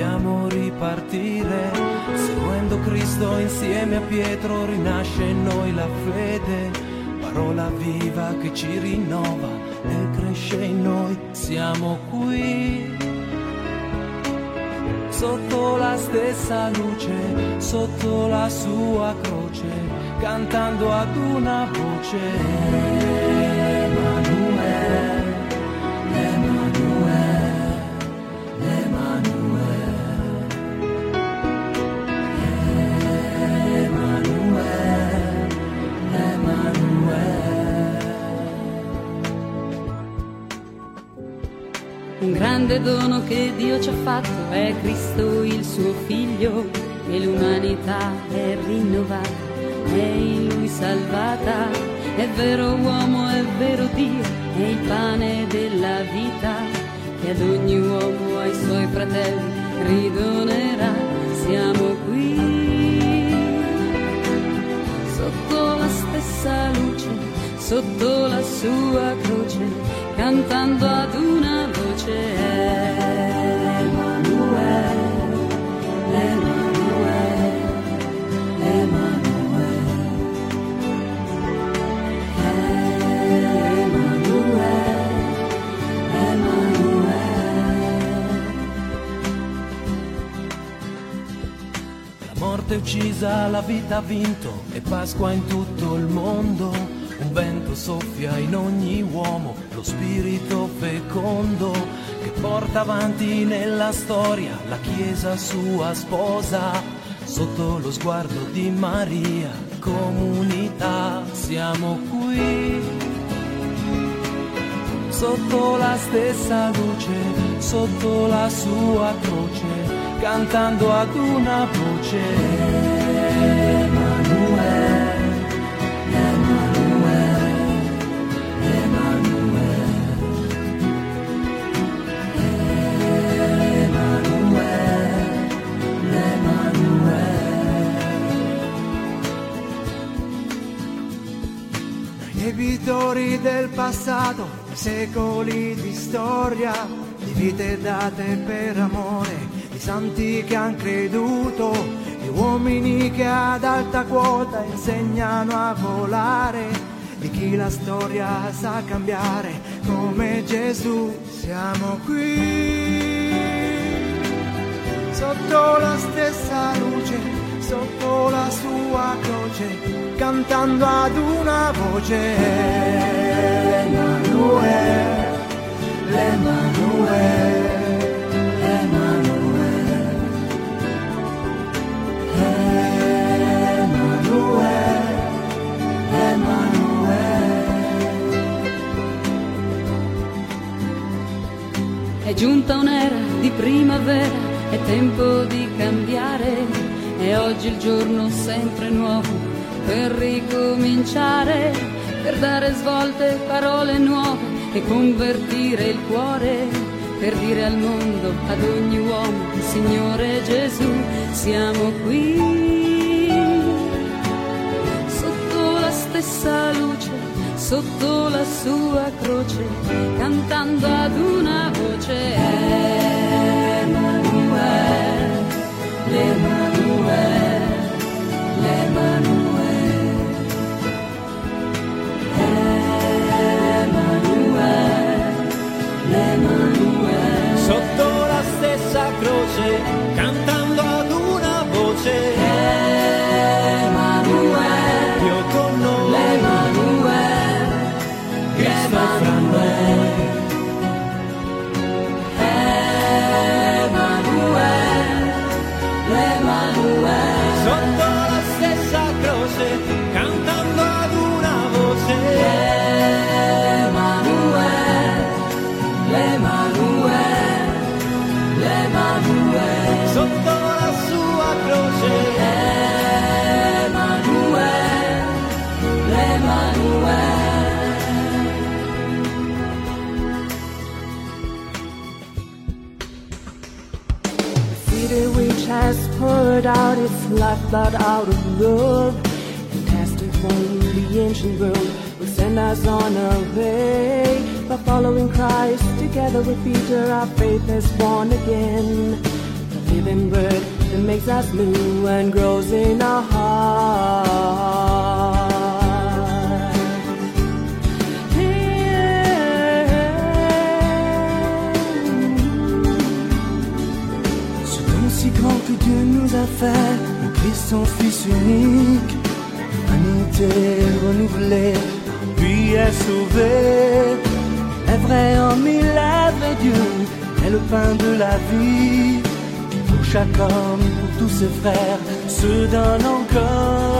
vogliamo ripartire. Seguendo Cristo insieme a Pietro rinasce in noi la fede, parola viva che ci rinnova e cresce in noi. Siamo qui sotto la stessa luce, sotto la sua croce, cantando ad una voce. Un grande dono che Dio ci ha fatto è Cristo il suo figlio e l'umanità è rinnovata, è in lui salvata. È vero uomo, è vero Dio, è il pane della vita che ad ogni uomo ai suoi fratelli ridonerà. Siamo qui sotto la stessa luce, sotto la sua croce, cantando ad una voce. Emanuele, Emanuele, Emanuele. La morte uccisa, la vita ha vinto e Pasqua in tutto il mondo. Vento soffia in ogni uomo, lo spirito fecondo che porta avanti nella storia la Chiesa sua sposa. Sotto lo sguardo di Maria, comunità, siamo qui. Sotto la stessa luce, sotto la sua croce, cantando ad una voce. Ai debitori del passato, secoli di storia, di vite date per amore, di santi che han creduto, di uomini che ad alta quota insegnano a volare, di chi la storia sa cambiare come Gesù. Siamo qui sotto la stessa luce, sotto la sua croce, cantando ad una voce. Emanuele, l'Emanuele, Emanuele, Emanuele, Emanuele. È giunta un'era di primavera, è tempo di cambiare, è oggi il giorno sempre nuovo per ricominciare, per dare svolte, parole nuove e convertire il cuore, per dire al mondo, ad ogni uomo, Signore Gesù, siamo qui, sotto la stessa luce, sotto la sua croce, cantando ad una voce. Emanuele, l'Emanuele. Sotto la stessa croce, has poured out its lifeblood out of love, And fantastic from the ancient world, will send us on our way. By following Christ, together with Peter, our faith is born again. The living word that makes us new and grows in our heart. Le Christ son Fils unique, humanité renouvelée, lui est sauvée. Est vrai en mille lèvres et Dieu est le pain de la vie. Pour chaque homme, pour tous ses frères, se donne encore.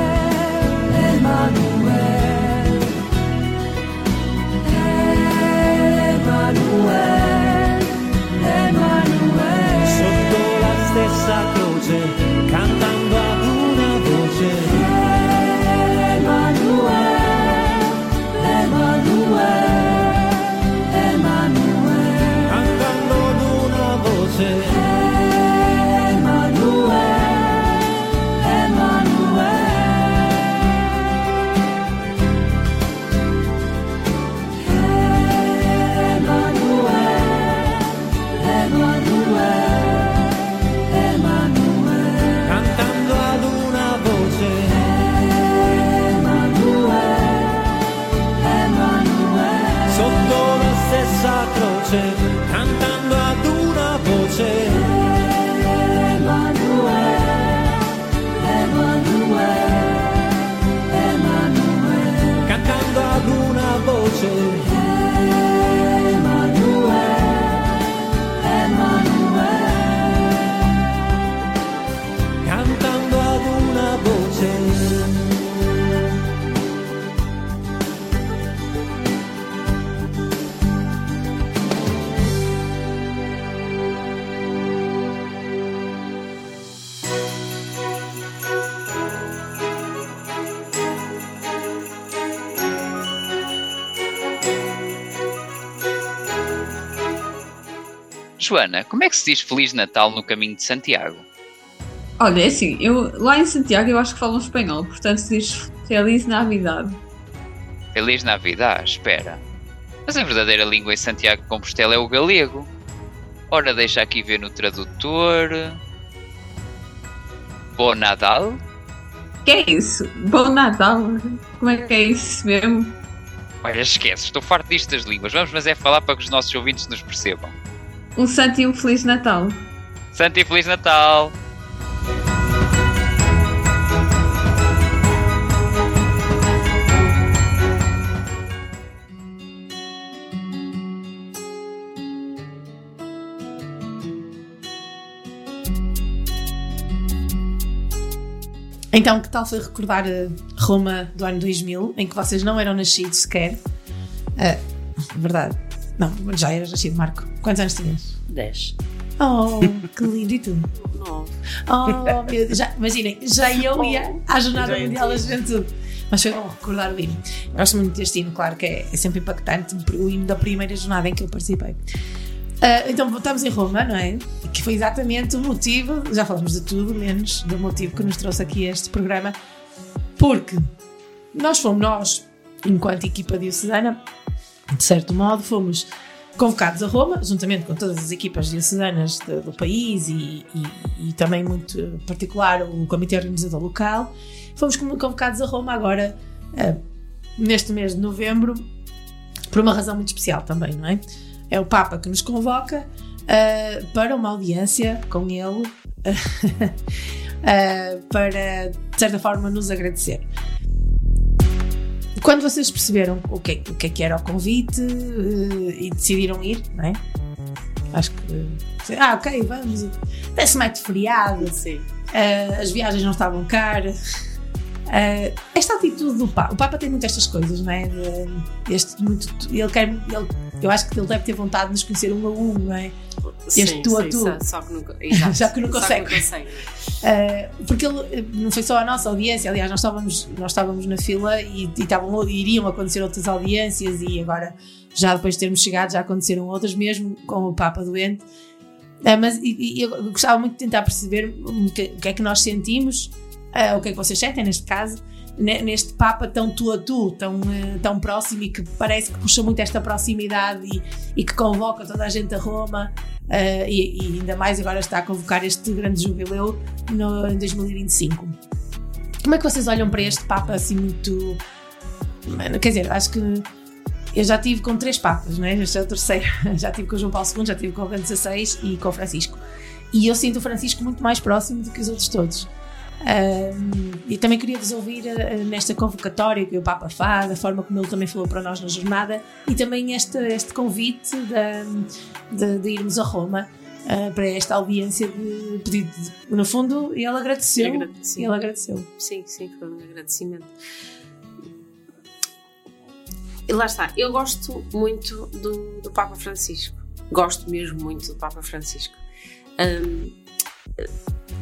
Joana, como é que se diz Feliz Natal no caminho de Santiago? Olha, é assim, eu, lá em Santiago eu acho que falam espanhol, portanto se diz Feliz Navidade. Feliz Navidad, espera. Mas a verdadeira língua em Santiago de Compostela é o galego. Ora, deixa aqui ver no tradutor. Bom Nadal? Que é isso? Bom Natal? Como é que é isso mesmo? Olha, esquece, estou farto disto das línguas. Vamos, mas é falar para que os nossos ouvintes nos percebam. Um santo e um Feliz Natal. Santo e Feliz Natal! Então, que tal foi recordar a Roma do ano 2000, em que vocês não eram nascidos sequer? Ah, verdade. Não, já eras nascido, Marco. Quantos anos tinhas? 10. Oh, que lindo e tu? Nove. Oh, meu Deus. Já, imaginem, já eu ia à Jornada ia Mundial da. Juventude. Mas foi bom recordar o hino. Eu Gosto muito deste hino, claro que é, é sempre impactante. O hino da primeira jornada em que eu participei. Ah, então, voltamos em Roma, não é? Que foi exatamente o motivo, já falamos de tudo, menos do motivo que nos trouxe aqui este programa, porque nós fomos, nós, enquanto equipa diocesana, de certo modo, fomos convocados a Roma, juntamente com todas as equipas diocesanas do país e, e- e também, muito particular, o Comitê Organizador Local. Fomos convocados a Roma agora, ah, neste mês de novembro, por uma razão muito especial também, não é? É o Papa que nos convoca ah, para uma audiência com ele, ah, para, de certa forma, nos agradecer. Quando vocês perceberam o que, o que é que era o convite eh, e decidiram ir, não é? Acho que. Ah, ok, vamos. Desce mais de feriado. Eh, as viagens não estavam caras. Eh, esta atitude do Papa, o Papa tem muito estas coisas, não é? De- este muito, ele quer, ele, eu acho que ele deve ter vontade de nos conhecer um a um, não é? Este Sim, tu a tu. só- só que nunca-. Já que não Só que consegue. não consegue. Uh, porque ele, não foi só a nossa audiência, aliás, nós estávamos, nós estávamos na fila e, e estavam, iriam acontecer outras audiências e agora, já depois de termos chegado, já aconteceram outras, mesmo com o Papa doente. Uh, mas e, e eu gostava muito de tentar perceber o que, o que é que nós sentimos, uh, o que é que vocês sentem neste caso, neste Papa tão tu a tu, tão, uh, tão próximo e que parece que puxa muito esta proximidade e, e que convoca toda a gente a Roma. Uh, e, e ainda mais agora está a convocar este grande jubileu no, em 2025. Como é que vocês olham para este Papa assim muito. Quer dizer, acho que eu já tive com três papas, não é? Este é o terceiro. Já tive com o João Paulo II, já tive com o Bento XVI e com o Francisco. E eu sinto o Francisco muito mais próximo do que os outros todos. Um, e também queria vos ouvir uh, nesta convocatória que o Papa faz, da forma como ele também falou para nós na jornada, e também este, este convite de, de, de irmos a Roma uh, para esta audiência de pedido. de- No fundo, ele agradeceu. Agradeci. Ele agradeceu. Sim, sim, foi um agradecimento. E lá está, eu gosto muito do, do Papa Francisco. Gosto mesmo muito do Papa Francisco. Hum,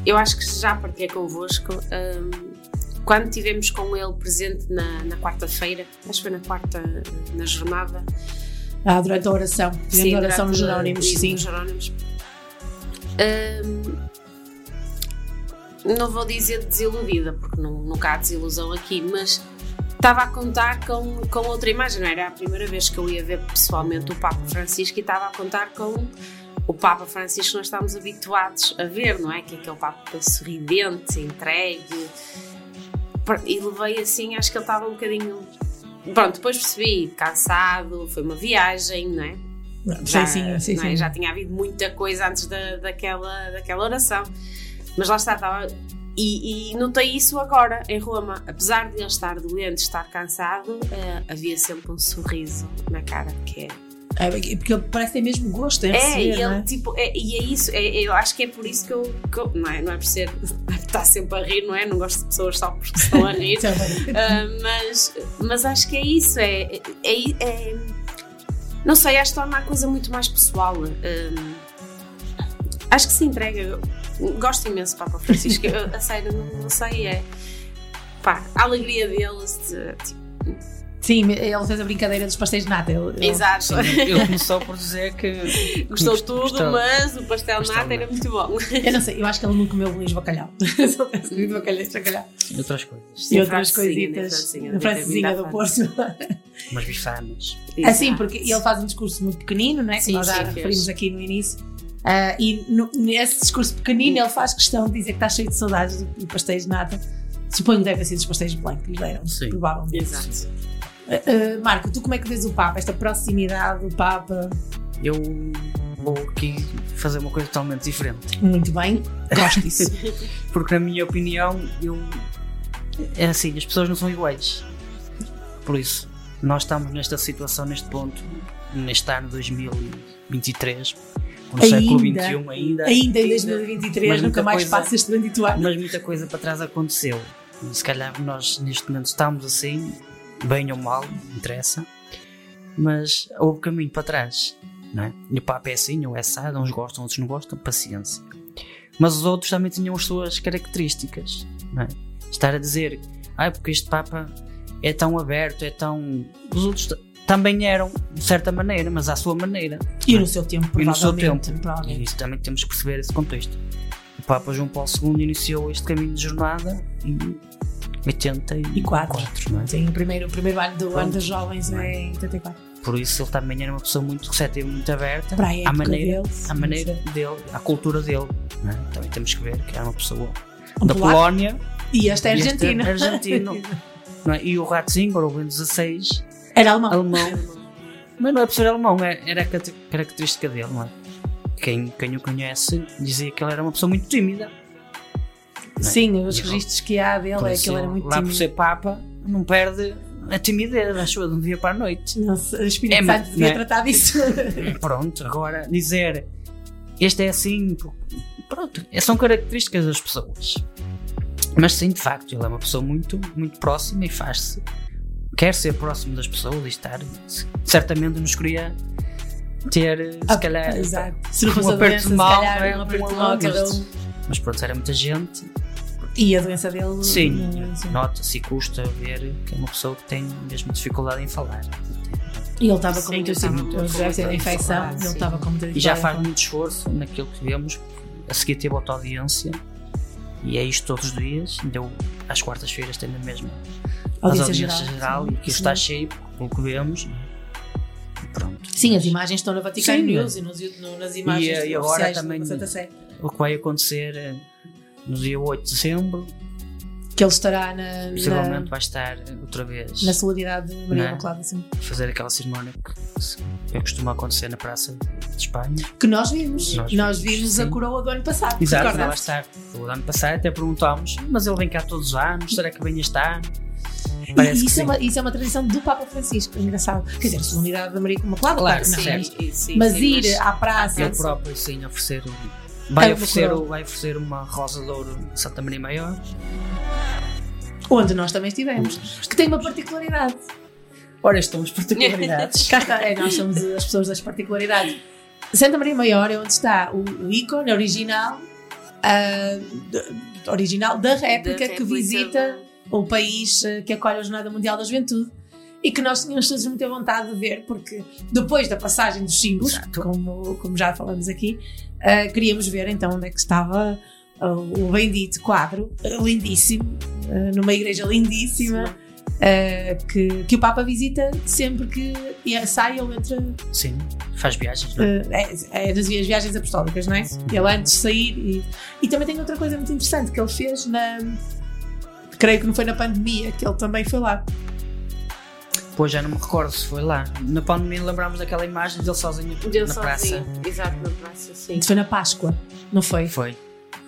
eu acho que já partilhei convosco. hum, quando tivemos com ele presente na, na quarta-feira, acho que foi na quarta, na jornada, Ah, durante a oração. Tivemos Sim, a oração nos durante Jerónimos. Sim. Jerónimos. Hum, não vou dizer desiludida, porque não, nunca há desilusão aqui, mas estava a contar com, com outra imagem. Não era a primeira vez que eu ia ver pessoalmente o Papa Francisco e estava a contar com o Papa Francisco nós estamos habituados a ver, não é? Que é aquele Papa sorridente, entregue. E levei assim, acho que ele estava um bocadinho. Pronto, depois percebi, cansado, foi uma viagem, não é? Sim, sim, sim, não é? sim. Já tinha havido muita coisa antes da, daquela, daquela oração. Mas lá está, estava. E, e notei isso agora em Roma. Apesar de ele estar doente, estar cansado, eh, havia sempre um sorriso na cara que é. É, porque ele parece ter mesmo gosto em É, receber, e ele, não é? tipo, é, e é isso, é, eu acho que é por isso que eu, que eu- não, é, não é por ser estar sempre a rir, não é? Não gosto de pessoas só porque estão a rir. Ah, mas, mas acho que é isso, é, é, é- não sei, acho que torna a coisa muito mais pessoal. Ah, acho que se entrega, gosto imenso do Papa Francisco, eu, a sério, não, não sei, é pá, a alegria deles, de, tipo, Sim, ele fez a brincadeira dos pastéis de nata. Ele, ele- Exato. Ele começou por dizer que. Gostou que tudo, gostou. mas o pastel de nata de era muito bom. Eu não sei, eu acho que ele não comeu bolinhos de bacalhau. Só comido bacalhau, bacalhau. E outras coisas. E outras coisitas. Na francesinha do Porto. Umas bifanas. Assim, porque ele faz um discurso muito pequenino, não é? Que Sim, nós já sim, fez. referimos aqui no início. Ah, e no- nesse discurso pequenino ele faz questão de dizer que está cheio de saudades de pastéis de nata. Suponho que deve ter sido os pastéis de Belém que lhe deram, Sim. provavelmente. Exato. Ah, Marco, tu como é que vês o Papa? Esta proximidade do Papa? Eu vou aqui fazer uma coisa totalmente diferente. Muito bem, gosto disso. Porque, na minha opinião, eu. É assim, as pessoas não são iguais. Por isso, nós estamos nesta situação, neste ponto, neste ano 2023, no século XXI ainda. Ainda em 2023, mas nunca mais coisa- passa este bendito ano. Mas muita coisa para trás aconteceu. Se calhar nós neste momento estamos assim, bem ou mal, não interessa. Mas houve caminho para trás. Não é? E o Papa é assim, ou é assado, uns gostam, outros não gostam, paciência. Mas os outros também tinham as suas características. Não é? Estar a dizer, ah, porque este Papa é tão aberto, é tão. Os outros também eram, de certa maneira, mas à sua maneira. E é? no seu tempo, E no seu tempo. E isso também temos que perceber esse contexto. O Papa João Paulo II iniciou este caminho de jornada em 84, não é? Sim, o primeiro, o primeiro ano do Pronto. ano dos jovens é em 84. Por isso ele também era uma pessoa muito receptiva, muito aberta à maneira, dele, à maneira dele, à cultura dele. é? Também temos que ver que era uma pessoa Um da polaco. Polónia E este é e argentino. é argentino. não é? E o Ratzinger, o Bento XVI, Era alemão. alemão. Mas não é por ser alemão, é- era a característica dele, não é? Quem, quem o conhece dizia que ele era uma pessoa muito tímida. É? Sim, os registros que há dele é que ele era muito Lá por tímido. ser Papa, não perde a timidez, acho eu, de um dia para a noite. Nossa, o Espírito É, Santo devia né? tratar disso. Pronto, agora dizer este é assim, pronto, são características das pessoas. Mas sim, de facto, ele é uma pessoa muito, muito próxima e faz-se. Quer ser próximo das pessoas e estar. Certamente nos queria ter, se Ah, calhar, exato. Se não fosse um aperto de mal, é? um aperto de mal. Mas pronto, era muita gente. E a doença dele. Sim, não- sim. nota-se e custa ver que é uma pessoa que tem mesmo dificuldade em falar. E ele estava com muita dificuldade. infecção. Ele estava com muita E já faz muito esforço naquilo que vemos. A seguir teve outra audiência e é isto todos os dias. Deu às quartas-feiras tem a mesma Audiência geral, geral, sim. e aquilo está cheio, pelo que vemos. E pronto. Sim, as imagens estão na Vaticano News é. e nos, no- nas imagens E, e agora também o que vai acontecer eh, no dia 8 de dezembro. Que ele estará na, Possivelmente na, vai estar outra vez. na solidariedade de Maria né? Imaculada, sim. Fazer aquela cerimónia que, que costuma acontecer na Praça de Espanha. Que nós vimos. Nós Nós, vimos, vimos a sim. coroa do ano passado. Exato, recordas? lá está. O ano passado até perguntámos, mas ele vem cá todos os anos, será que vem este ano? E Parece isso, é sim. uma, isso é uma tradição do Papa Francisco, é engraçado. Quer dizer, a solenidade da Maria Imaculada, Claro, claro, que não, sim, mas sim, ir mas- à praça. Ele próprio, sim, oferecer. o- Vai, É, oferecer, vai oferecer uma rosa de ouro de Santa Maria Maior. Onde nós também estivemos. Que tem uma particularidade. Ora, estão as particularidades. Cá está, é, nós somos as pessoas das particularidades. Santa Maria Maior é onde está o, o ícone original, de- original da réplica que réplica visita o país ah, que acolhe a Jornada Mundial da Juventude e que nós tínhamos todos muita vontade de ver, porque depois da passagem dos símbolos, como, como já falamos aqui, ah, queríamos ver então onde é que estava ah, o bendito quadro, ah, lindíssimo, ah, numa igreja lindíssima. ah, que, que o Papa visita sempre que e- sai ou entra Sim, faz viagens, não é? Uh, é, é vi- viagens apostólicas, não é? Ele antes de sair e, e também tem outra coisa muito interessante que ele fez na creio que não foi na pandemia que ele também foi lá Pois já não me recordo se foi lá. Na pandemia lembrámos daquela imagem dele sozinho Dele na sozinho. praça. Exato, na praça, sim. isso foi na Páscoa não foi? Foi.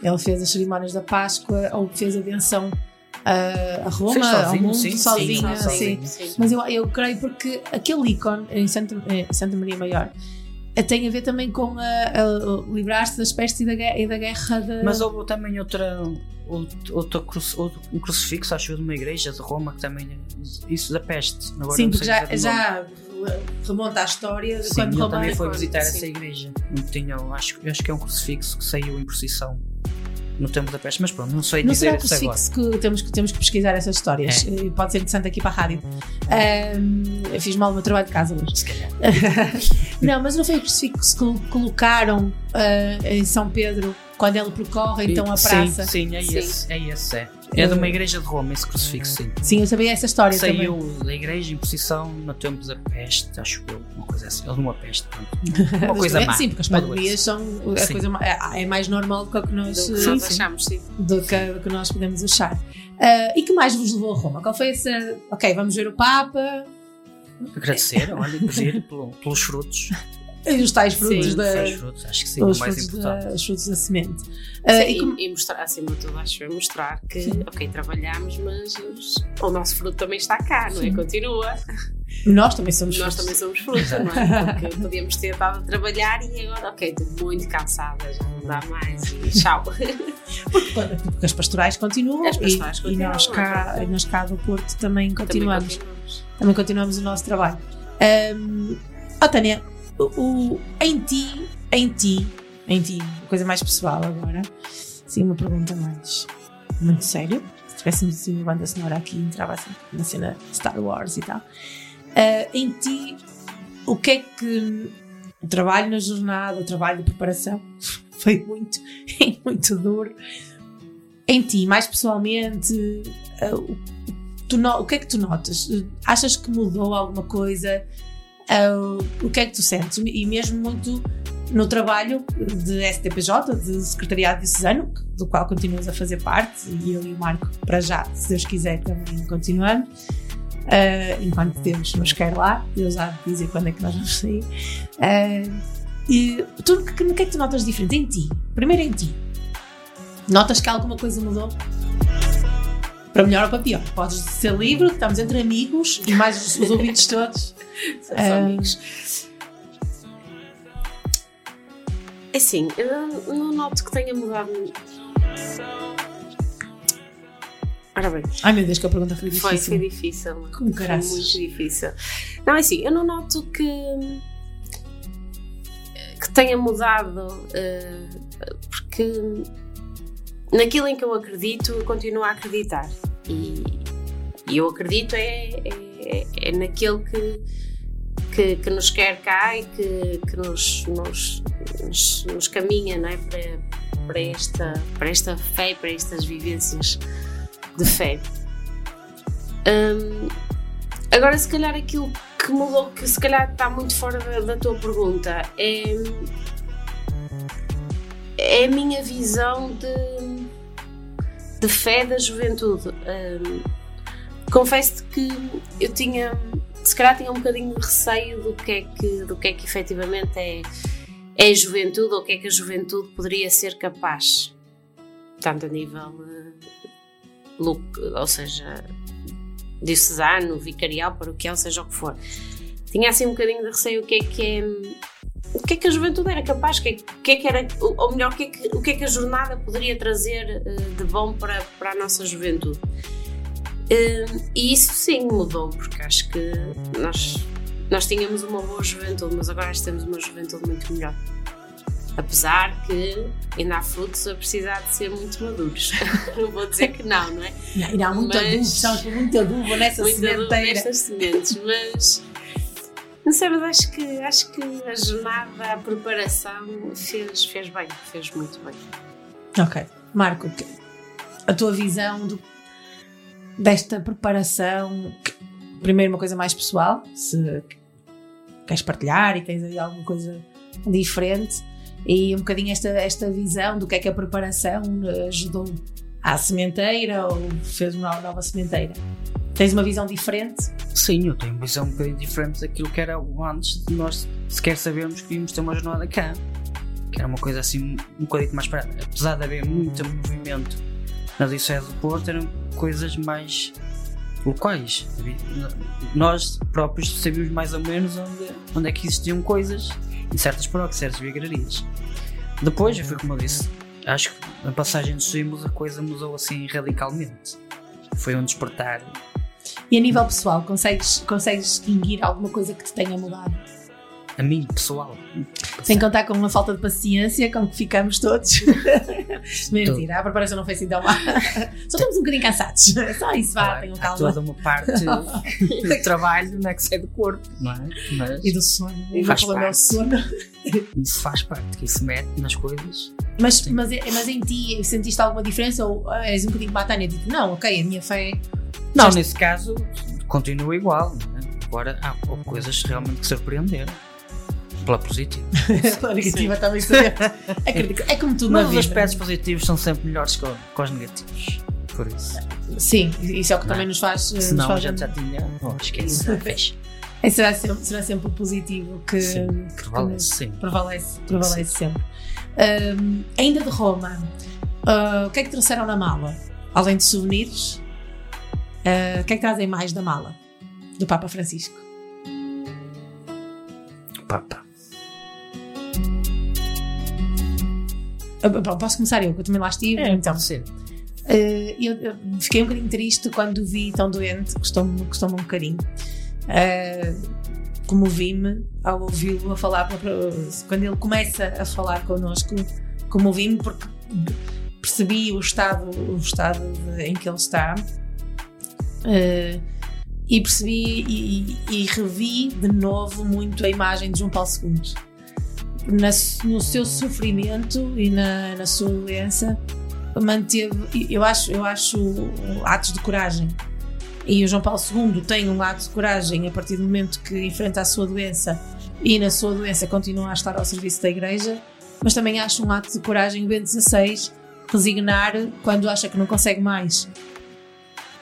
ele fez as cerimónias da Páscoa ou fez a benção uh, a Roma, Fez sozinho, ao mundo, sim, sim, sozinho, sozinho, sim. mas eu, eu creio porque aquele ícone em Santa, em Santa Maria Maior tem a ver também com livrar-se das pestes e da guerra, e da guerra de... Mas houve também outra, outro, um crucifixo, acho eu, de uma igreja de Roma que também. Isso da peste. Agora Sim, porque já, já remonta à história de Sim, quando Roma também foi visitar essa igreja. Tinha, acho, acho que é um crucifixo que saiu em procissão no tempo da peste, mas pronto, não sei Não dizer isso agora. que temos, que temos que pesquisar essas histórias? É. Eh, Pode ser interessante aqui para a rádio. Eu fiz mal o meu trabalho de casa hoje. Se calhar. não, mas não foi o crucifixo que colocaram ah, em São Pedro quando ele percorre então a praça? Sim, sim, é esse. É esse, é. É de uma igreja de Roma, esse crucifixo, sim. Sim, eu sabia essa história Saiu também. da igreja em procissão no tempo da peste, acho eu, uma coisa assim. Ou de uma peste, pronto. Uma coisa má. Sim, porque as pandemias são a Sim. coisa é, é mais normal do que o que nós, Do que eh, nós achamos, sim. do que, do que nós podemos achar. Ah, e que mais vos levou a Roma? Qual foi essa. Ok, vamos ver o Papa Agradecer, olha, pedir pelo- pelos frutos. E os tais frutos Sim, da. os frutos, acho que sim, os mais importante. Da, os frutos da semente. Sim, e como- e, e mostrar, acima de tudo, acho eu, mostrar que, ok, trabalhamos, mas o nosso fruto também está cá, não é? Sim. Continua. Nós também somos Nós frutos. também somos frutos, não é? Porque podíamos ter estado a trabalhar e agora, ok, estou muito cansada, já não dá mais e tchau. Porque as pastorais continuam, As pastorais e, continuam, e nós, cá, é e nós cá do Porto também continuamos. continuamos. Também continuamos o nosso trabalho. Um, oh, Tânia, o, em ti, em ti, em ti, coisa mais pessoal agora, sim, uma pergunta mais muito séria. Se tivéssemos assim uma banda sonora aqui, entrava assim na cena Star Wars e tal. Uh, em ti, o que é que o trabalho na jornada, o trabalho de preparação foi muito, muito duro. Em ti, mais pessoalmente, uh, o, tu no- o que é que tu notas? Achas que mudou alguma coisa? Uh, o que é que tu sentes? E mesmo muito no trabalho de STPJ, de Secretariado Diocesano, do qual continuas a fazer parte, e eu e o Marco, para já, se Deus quiser, também continuamos. Uh, enquanto Deus nos quer lá, Deus há de dizer quando é que nós vamos sair. Uh, e tu, no que é que tu notas diferente? Em ti, primeiro em ti. Notas que alguma coisa mudou? Para melhor ou para pior? Podes ser livre, estamos entre amigos e mais os, os ouvintes todos. São Ah, amigos. É assim, eu não, noto que tenha mudado. Ora bem. Ai meu Deus, que a pergunta foi Foi, difícil. foi difícil. Como foi muito difícil. Não, é assim, eu não noto que. que tenha mudado. eh, porque naquilo em que eu acredito, eu continuo a acreditar. E, e eu acredito é, é, é naquele que, que, que nos quer cá e que, que nos, nos, nos, nos caminha não é? para, para, esta, para esta fé, para estas vivências de fé. Hum, agora, se calhar, aquilo que mudou, que se calhar está muito fora da, da tua pergunta, é, é a minha visão de, de fé da juventude. Hum, Confesso-te que eu tinha, se calhar tinha um bocadinho de receio do que é que, do que, é que efetivamente é, é juventude ou o que é que a juventude poderia ser capaz, tanto a nível, eh, look, ou seja, diocesano, vicarial, paroquial, seja o que for. Tinha assim um bocadinho de receio o que é que é o que é que a juventude era capaz, o que é, o que, é que era, ou melhor, o que, é que, o que é que a jornada poderia trazer eh, de bom para, para a nossa juventude. Eh, e isso sim mudou, porque acho que nós, nós tínhamos uma boa juventude, mas agora temos uma juventude muito melhor. Apesar que ainda há frutos a precisar de ser muito maduros. não vou dizer que não, não é? Ainda há muito adubo, sabes, muito adubo nessa muito adubo sementeira. nestas sementes, mas não sei, mas acho que, acho que a jornada, a preparação fez, fez bem, fez muito bem. Ok. Marco, a tua visão do- desta preparação, primeiro uma coisa mais pessoal, se queres partilhar e tens aí alguma coisa diferente, e um bocadinho esta, esta visão do que é que a preparação eh, ajudou à sementeira ou fez uma nova sementeira. Tens uma visão diferente? Sim, eu tenho uma visão um bocadinho diferente daquilo que era antes de nós sequer sabermos que íamos ter uma jornada cá. Que era uma coisa assim um bocadinho mais parada. Apesar de haver muito movimento na Diocese do Porto, eram coisas mais locais. Nós próprios sabíamos mais ou menos onde, onde é que existiam coisas em certas paróquias, certas vigararias. Depois, foi como eu disse, acho que na passagem dos símbolos a coisa mudou assim radicalmente. Foi um despertar E a nível pessoal, consegues, consegues distinguir alguma coisa que te tenha mudado? a mim, pessoal. Sem contar com uma falta de paciência com que ficamos todos. Mentira, a preparação não foi assim tão má. Só estamos um bocadinho cansados. Só isso, vá, tenham Há calma. toda uma parte de trabalho não é que sai do corpo, não é? Mas E do sono. Meu faz parte. sono. Isso faz parte, que isso mete nas coisas. Mas, mas, mas em ti, sentiste alguma diferença? Ou és um bocadinho como a Tânia? Tipo, não, ok, a minha fé. Não, Já- nesse caso, continua igual. Não é? Agora há coisas realmente que surpreenderam. Pela positiva. Pela negativa também sabemos. Acredito. É como tudo Mas na os vida. aspectos positivos são sempre melhores que, os negativos. Por isso. Sim, isso é o que Não é? também nos faz. eh, nos Senão a faz gente já tinha. Oh, esquece. fecha. É, será, sempre, será sempre o positivo que, que prevalece sempre. Prevalece, prevalece sempre. Ahm, ainda de Roma, ah, o que é que trouxeram na mala? Além de souvenirs, ah, o que é que trazem mais da mala do Papa Francisco? Papa. Bom, posso começar eu, que eu também lá estive. É, então. pode ser. Eh, eu, eu fiquei um bocadinho triste quando o vi tão doente, custou-me custou um bocadinho. Eh, comovi-me ao ouvi-lo a falar, quando ele começa a falar connosco, comovi-me porque percebi o estado, o estado de- em que ele está Eh, e percebi e, e revi de novo muito a imagem de João Paulo II. Na no seu sofrimento e na, na sua doença, manteve, eu acho, eu acho atos de coragem. E o João Paulo II tem um ato de coragem a partir do momento que enfrenta a sua doença e na sua doença continua a estar ao serviço da Igreja, mas também acho um ato de coragem o Bento XVI resignar quando acha que não consegue mais.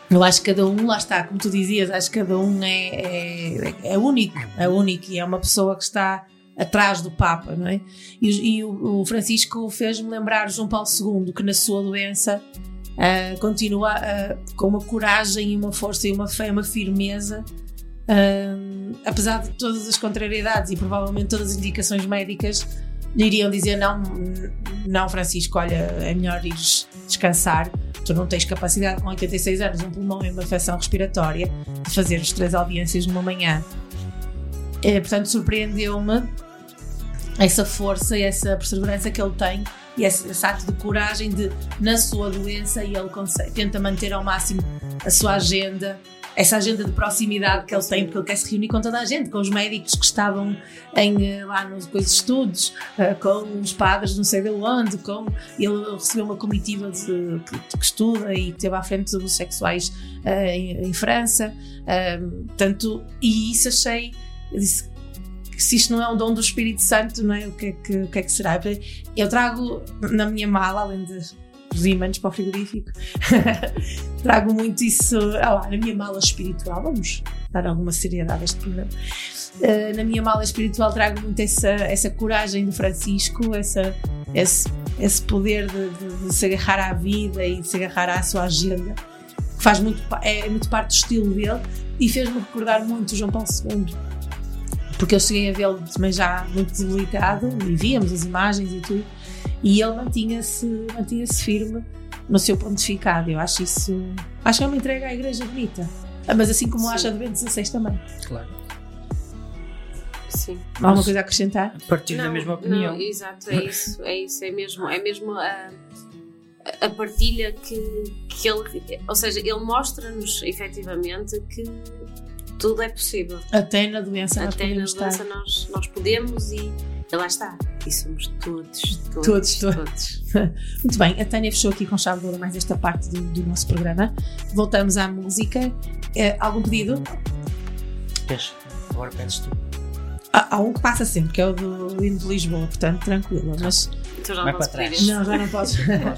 Eu acho que cada um, lá está, como tu dizias, acho que cada um é, é, é único, é único e é uma pessoa que está atrás do Papa, não é? E, e o, o Francisco fez-me lembrar João Paulo II, que na sua doença ah, continua ah, com uma coragem e uma força e uma fé, uma firmeza, ah, apesar de todas as contrariedades e provavelmente todas as indicações médicas iriam dizer não, não Francisco, olha, é melhor ires descansar, tu não tens capacidade com 86 anos, um pulmão e uma infecção respiratória de fazer as três audiências numa manhã. Eh, portanto, surpreendeu-me essa força essa perseverança que ele tem e esse, esse ato de coragem de, na sua doença, e ele consegue, tenta manter ao máximo a sua agenda, essa agenda de proximidade que ele tem, porque ele quer se reunir com toda a gente, com os médicos que estavam em, eh, lá nos com os estudos, eh, com os padres não sei de onde, com, ele recebeu uma comitiva de, que, que estuda e esteve à frente dos abusos sexuais eh, em, em França, tanto, e isso achei, eu disse, se isto não é um dom do Espírito Santo, não é? O que é que, o que, é que será? Eu trago na minha mala, além de os ímãs para o frigorífico. trago muito isso ah lá, na minha mala espiritual. Vamos dar alguma seriedade a este programa. Uh, na minha mala espiritual trago muito essa, essa coragem de Francisco, essa, esse, esse poder de, de- de se agarrar à vida e de se agarrar à sua agenda, que faz muito, pa- é muito parte do estilo dele e fez-me recordar muito João Paulo II. Porque eu cheguei a vê-lo também já muito debilitado e víamos as imagens e tudo, e ele mantinha-se mantinha firme no seu pontificado. Eu acho isso. Acho que é uma entrega à igreja bonita. Ah, Mas assim como acha de Bento XVI também. Claro. Sim. Há alguma coisa a acrescentar? Partilho da mesma opinião. Não, exato, é isso, é isso, é mesmo, é mesmo a, a partilha que, que ele, ou seja, ele mostra-nos efetivamente que tudo é possível. Até na doença nós Até na doença estar. nós, nós podemos e, e lá está. E somos todos, todos, Todos, todos. Muito bem, a Tânia fechou aqui com chave de ouro mais esta parte do, do nosso programa. Voltamos à música. Eh, algum pedido? Peixe, agora pedes tu. Há, há um que passa sempre, que é o do hino de Lisboa, portanto, tranquilo. Mas. Então já Vai não para trás. pedir Não, já não podes. Da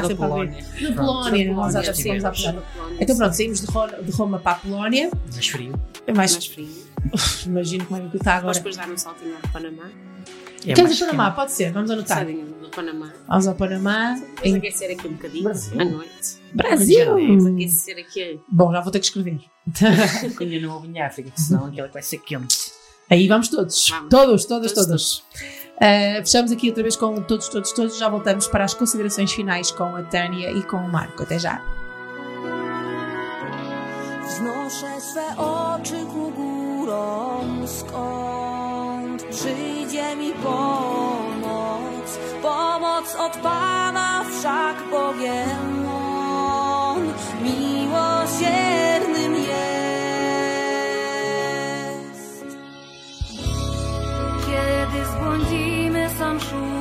para ver. Polónia. Na Polónia, nós já Polónia à. Polónia. Então pronto, saímos de Roma, de Roma para a Polónia. Mais frio. É mais, Mais frio. Imagino como é que está agora. Vamos depois dar um saltinho ao Panamá. É Quer mais dizer Panamá? Pode ser, vamos anotar. Sadinho do Panamá. Vamos ao Panamá. Vamos Em aquecer aqui um bocadinho Brasil. à noite. Brasil! Vamos aquecer aqui. Bom, já vou ter que escrever. Ainda não houve em África, senão aquilo vai ser quente. Aí vamos todos. Vamos. Todos, todos, Todos, todos. Uh, fechamos aqui outra vez com todos, todos, todos. Já voltamos para as considerações finais com a Tânia e com o Marco. Até já. Górom, skąd przyjdzie mi pomoc. Pomoc od Pana wszak Bogiem On miłosiernym jest. Kiedy zbłądzimy, sam szuka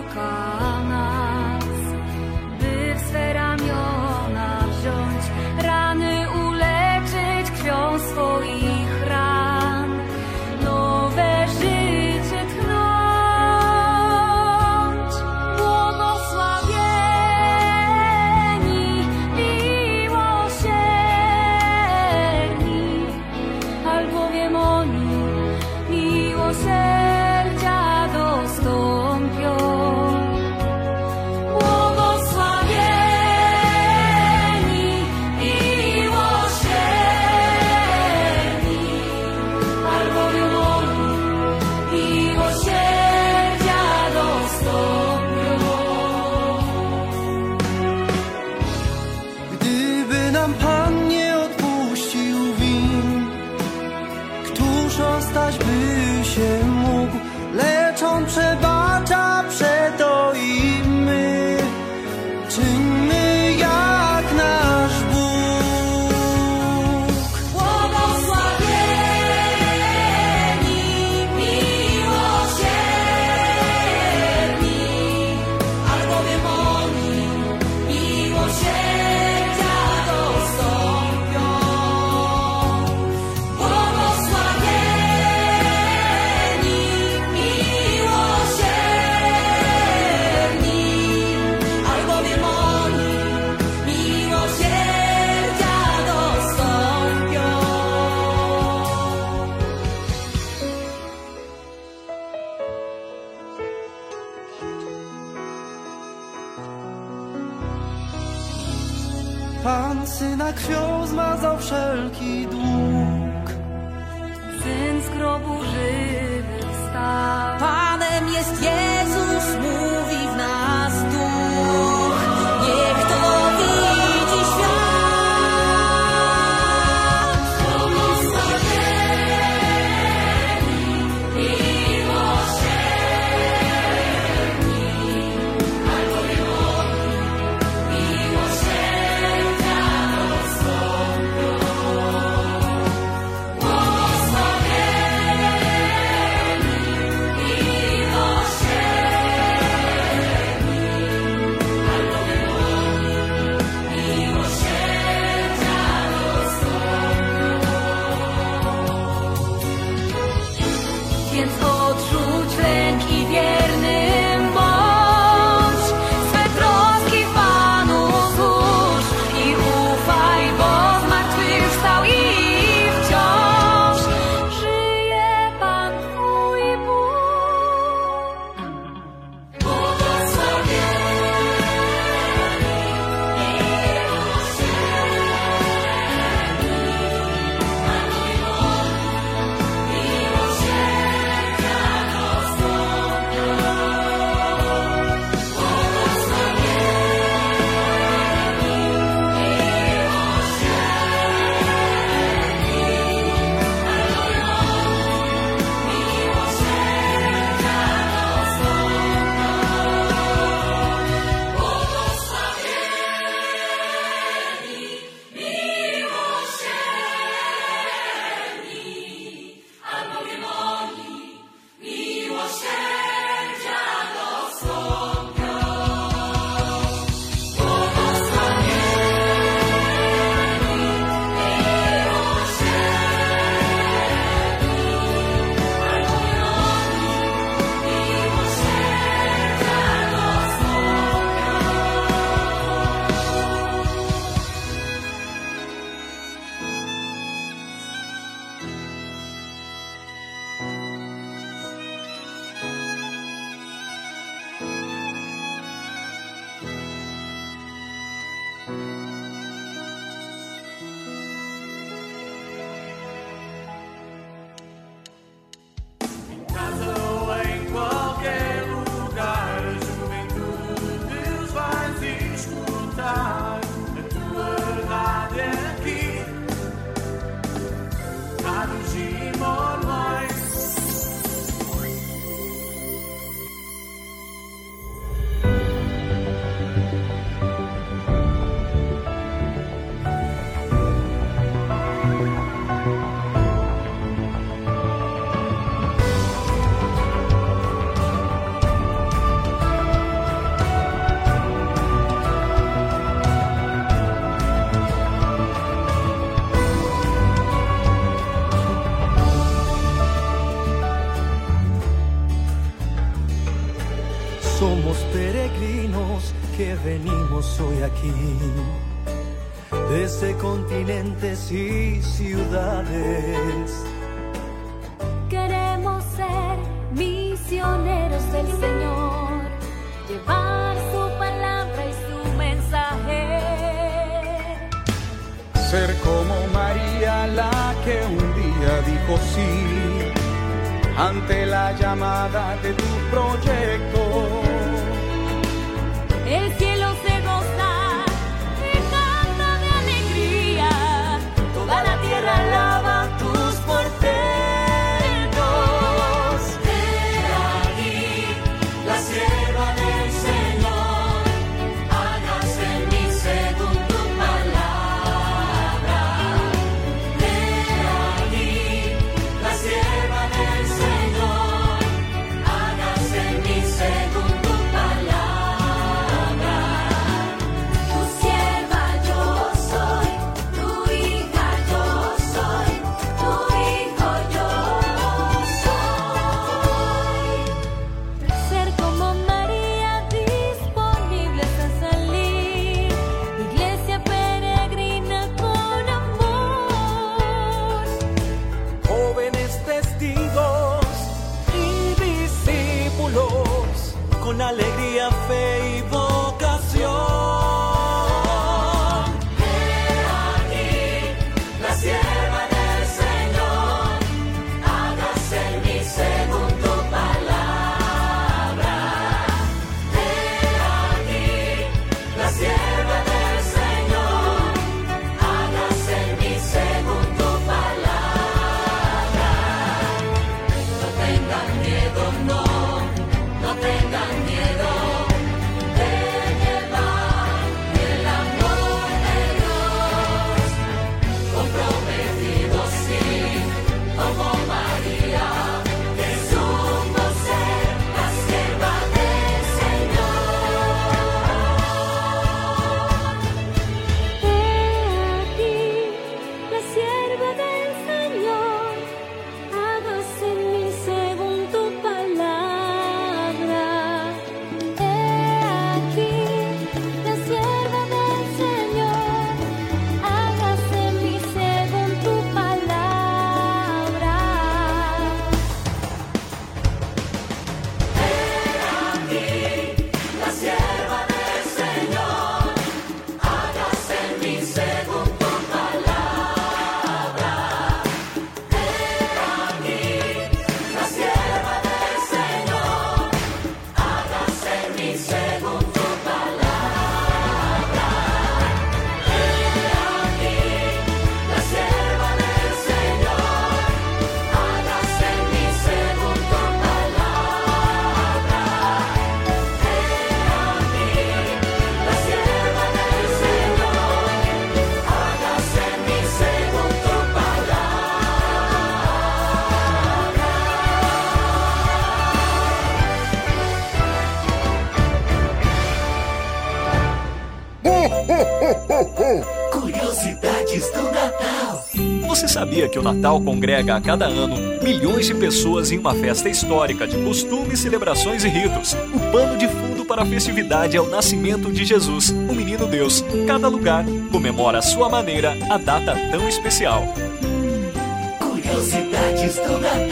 aquí, desde continentes y ciudades. con alegría. que o Natal congrega a cada ano milhões de pessoas em uma festa histórica de costumes, celebrações e ritos. O pano de fundo para a festividade é o nascimento de Jesus, o menino Deus. Cada lugar comemora à sua maneira a data tão especial. Curiosidades do Natal.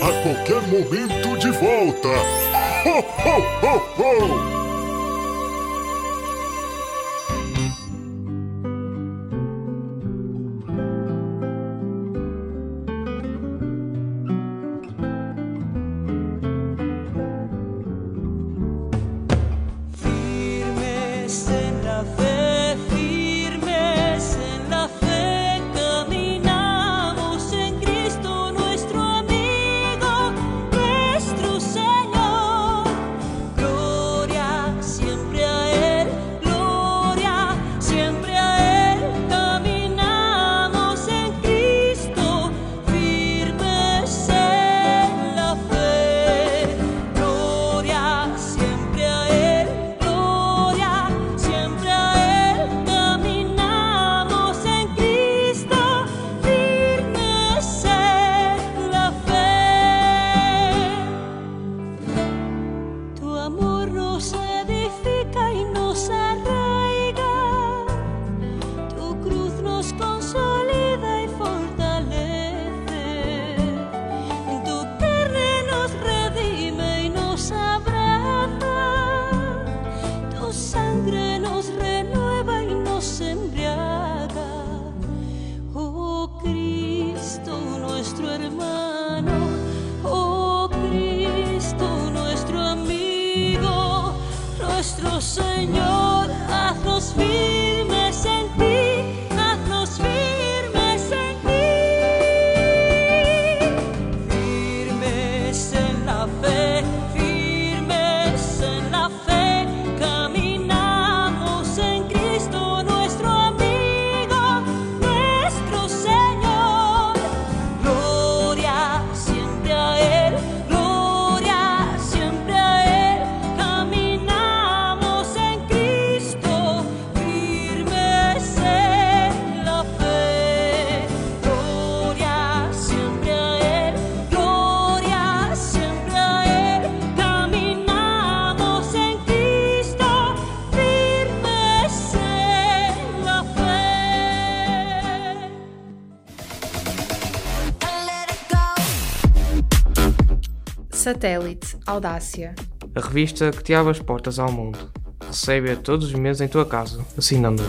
A qualquer momento de volta. Ho, ho, ho, ho! Audácia. A revista que te abre as portas ao mundo. Recebe-a todos os meses em tua casa, assinando.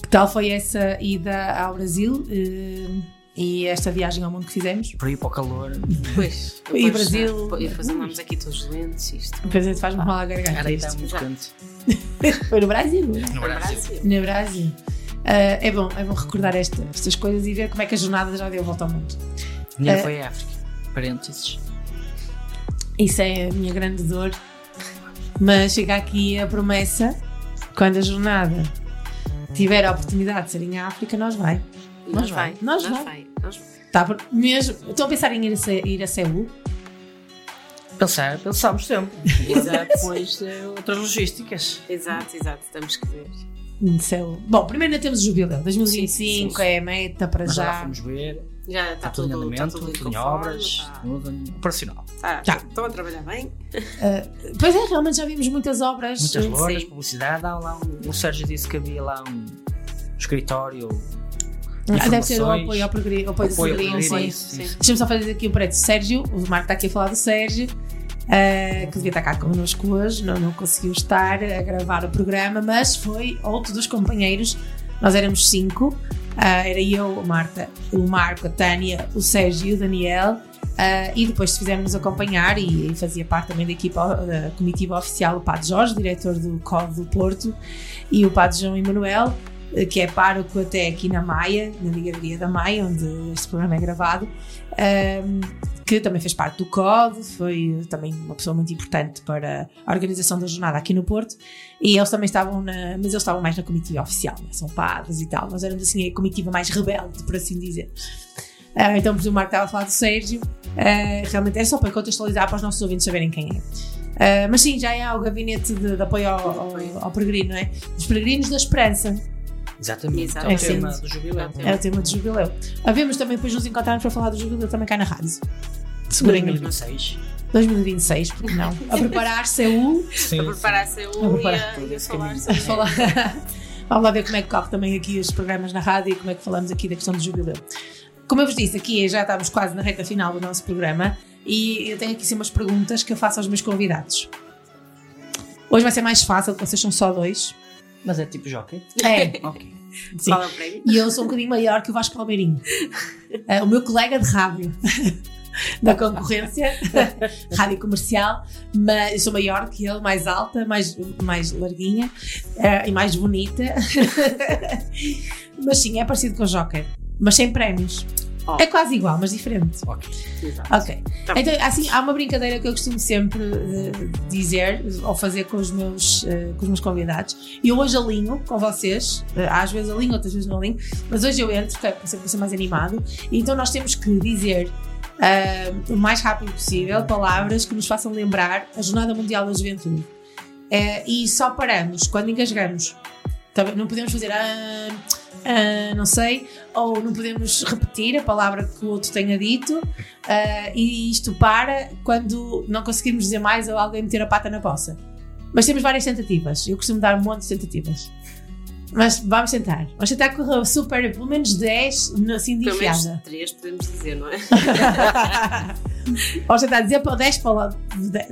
Que tal foi essa ida ao Brasil eh, e esta viagem ao mundo que fizemos? Por aí para o calor. Pois. E depois, Brasil? E depois andámos aqui todos doentes. Isto. Depois a gente faz-me mal à garganta. Isto. Foi no Brasil. No Brasil. No Brasil. Ah, é, bom, é bom recordar esta- estas coisas e ver como é que a jornada já deu a volta ao mundo. Dinheiro Ah, foi a África. Parênteses. Isso é a minha grande dor. Mas chega aqui a promessa: quando a jornada tiver a oportunidade de ser em África, nós vai. Nós vai. Nós, Nós vai. vai. Nós vai. Tá, mesmo, estou a pensar em ir a, ir a Seul. Pensar, pensamos sempre. Exato. Depois eh, outras logísticas. Exato, exato. Temos que ver. Seul. Bom, primeiro ainda temos o jubileu. 2025 Sim, sim, sim. é a meta para Mas já lá já. fomos ver. Já está Está tudo em tudo, tudo em conforme, obras, está- tudo operacional. Tá, Já. Estão a trabalhar bem? Ah, pois é, realmente já vimos muitas obras. Muitas Sim. lojas, publicidade. Há lá um, o Sérgio disse que havia lá um escritório. Ah, Deve ser o apoio ao peregrino, apoio Apoio sim. sim. sim. Deixa-me só fazer aqui um parênteses. Sérgio, o Marco está aqui a falar do Sérgio, ah, que devia estar cá connosco hoje, não, não conseguiu estar a gravar o programa, mas foi outro dos companheiros. Nós éramos cinco, ah, era eu, a Marta, o Marco, a Tânia, o Sérgio e o Daniel. ah, e depois fizemos acompanhar e, e fazia parte também da equipa da comitiva oficial o Padre Jorge, diretor do COD do Porto, e o Padre João Emanuel, que é pároco até aqui na Maia, na Ligaria da Maia, onde este programa é gravado, ahm, que também fez parte do COD, foi também uma pessoa muito importante para a organização da jornada aqui no Porto, e eles também estavam na, mas eles estavam mais na comitiva oficial, né? são padres e tal, nós éramos assim a comitiva mais rebelde, por assim dizer. Ah, então, o Marco estava a falar do Sérgio, ah, realmente é só para contextualizar para os nossos ouvintes saberem quem é. Ah, mas sim, já é o gabinete de, de apoio ao, ao, ao peregrino, não é? Os peregrinos da esperança. Exatamente. É o É, tema do jubileu. É o tema do jubileu. Havemos também depois nos encontrarmos para falar do jubileu também cá na rádio. Segurinho. 2026. 2026, porque não? A preparar Seul. Sim. A preparar-se A o e preparar. a, e a falar A falar. Vamos lá ver como é que corre também aqui os programas na rádio e como é que falamos aqui da questão do jubileu. Como eu vos disse, aqui já estamos quase na reta final do nosso programa e eu tenho aqui sim umas perguntas que eu faço aos meus convidados. Hoje vai ser mais fácil, porque vocês são só dois. Mas é tipo jockey? É. ok. Sim. E eu sou um bocadinho maior que o Vasco Palmeirinho. Eh, o meu colega de rádio da concorrência, rádio comercial, mas eu sou maior que ele, mais alta, mais, mais larguinha eh, e mais bonita. mas sim, é parecido com o Joker, mas sem prémios. É quase igual, mas diferente. Ok. Ok. Tá Então, assim, há uma brincadeira que eu costumo sempre eh, dizer ou fazer com os meus, eh, com os meus convidados. E eu hoje alinho com vocês, eh, às vezes alinho, outras vezes não alinho, mas hoje eu entro, que é para ser, mais animado. E então nós temos que dizer o mais rápido possível palavras que nos façam lembrar a Jornada Mundial da Juventude. E só paramos quando engasgamos. Não podemos fazer ah, ah, não sei, ou não podemos repetir a palavra que o outro tenha dito, ah, e isto para quando não conseguirmos dizer mais ou alguém meter a pata na poça. Mas temos várias tentativas. Eu costumo dar um monte de tentativas. Mas vamos tentar. Vamos tentar correr super, pelo menos 10 assim de Pelo menos enfiada. três podemos dizer, não é? Vamos tentar dizer para 10 palavras.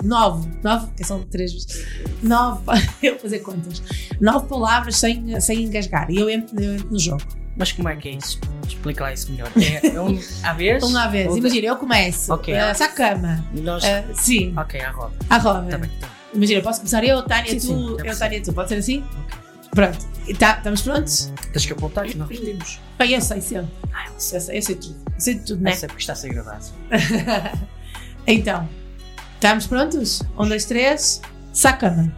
9. 9, que são 3 vezes. 9. Eu vou fazer contas. 9 palavras sem, sem engasgar. E eu entro, eu entro no jogo. Mas como é que é isso? Explica lá isso melhor. É, é um à vez? Um à vez. Ou- Imagina, eu começo. Ok. Uh, se a cama. E nós- Uh, sim. Ok, à roda. À roda. Tá bem, tá Imagina, posso começar eu, Tânia, Sim, tu, sim, eu. Tânia, tu. Pode ser assim? Pronto. Tá- estamos prontos? Tens que apontar que nós repetimos. Bem, eu sei sempre. Eu sei, eu sei tudo. Eu sei tudo, né? Não sei porque está a ser gravado. então, estamos prontos? Um, dois, três. Sacama.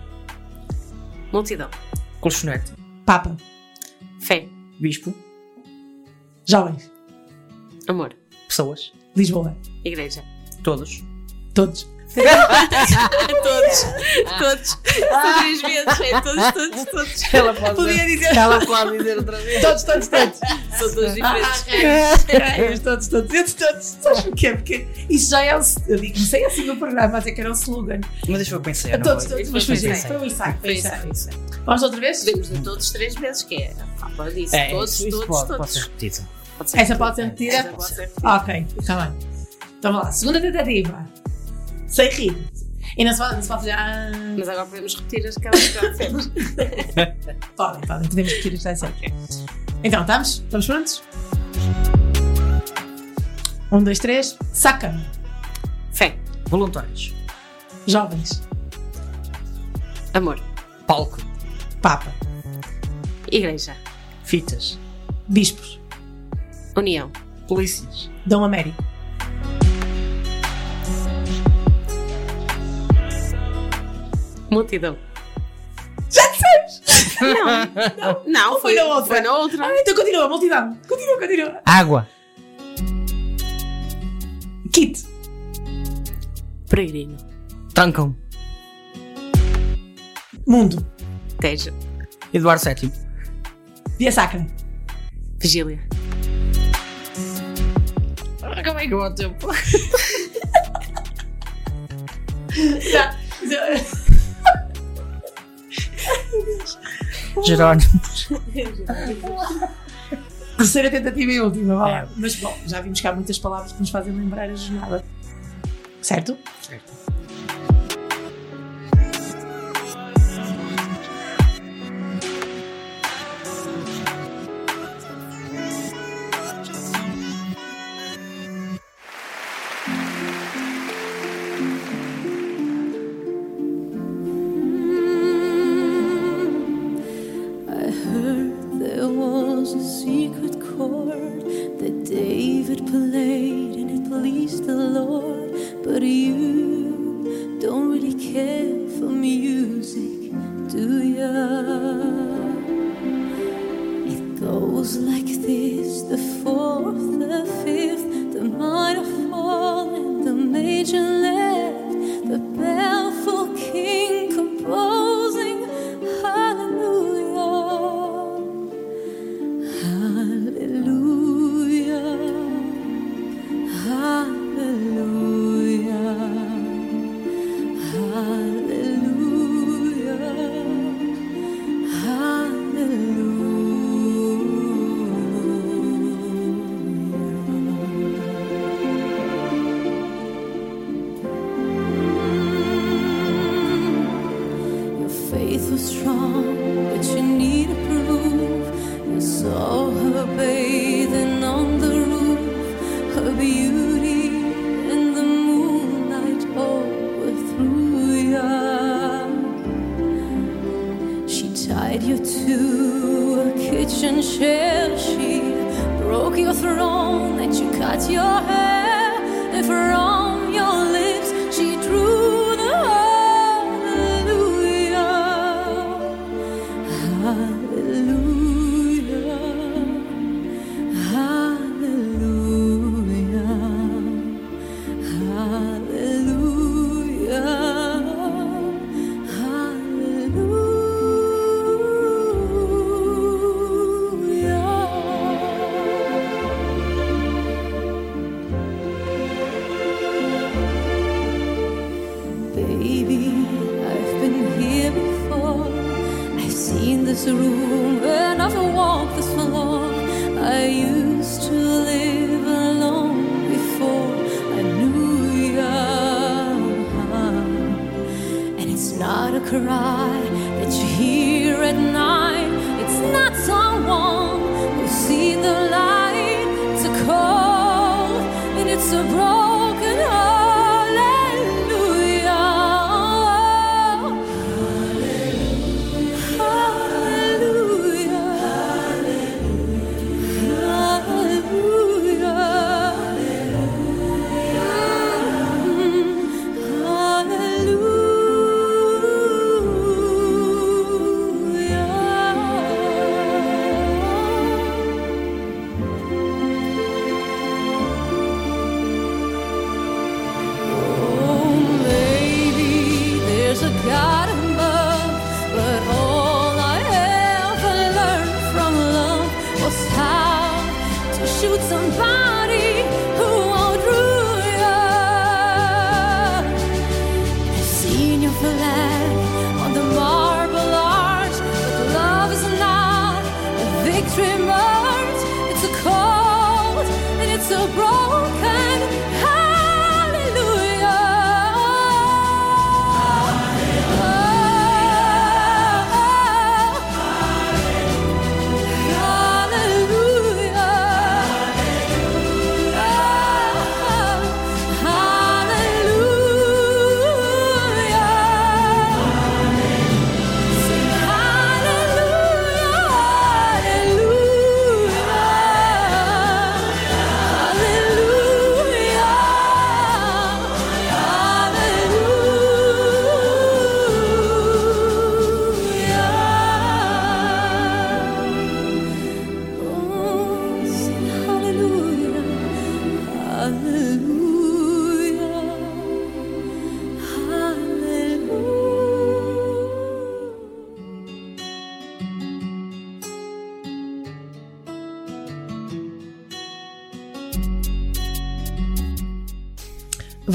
Multidão. Colchonete. Papa. Fé. Bispo. Jovens. Amor. Pessoas. Lisboa. Igreja. Todos. Todos. Todos. Todos. São três vezes. É todos, todos, todos. Ela pode Podia dizer. Ela pode dizer outra vez. Todos, todos, todos. São todos diferentes. Ah, é, todos, todos, todos, todos. Sabes porquê? Porque isso já é um. Eu digo, comecei assim no programa a dizer que era um slogan. Mas deixa eu pensar. não todos, todos, mas foi isso. Foi um ensaio. Foi um isso, ensaio. foi isso. Vamos outra vez? Podemos dizer todos três vezes, que é a Papa disse. É, todos, todos, pode, todos. pode ser repetido. Essa pode ser repetida? Essa pode ser repetida. Ok, está bem. Então vamos lá. Segunda tentativa. Sem rir. E não se pode, não se pode fazer. Ah, Mas agora podemos repetir as que já dissemos. podem, podem. Podemos repetir isto assim. Então, estamos? Estamos prontos? Um, dois, três. Saca-me. Fé. Voluntários. Jovens. Amor. Palco. Papa. Igreja. Fitas. Bispos. União. Polícias. Dom Américo. Multidão. Já dissemos! Não, não, não Ou foi, na outra? foi na outra. Ah, então continua, multidão. Continua, continua. Água. Kit. Peregrino. Trancam. Mundo. Tejo. Eduardo VII. Via Sacra. Vigília. Como é que eu vou tempo? Já. Jerónimos. Terceira tentativa e última, vá lá. Mas bom, já vimos que há muitas palavras que nos fazem lembrar a jornada. Certo? Certo.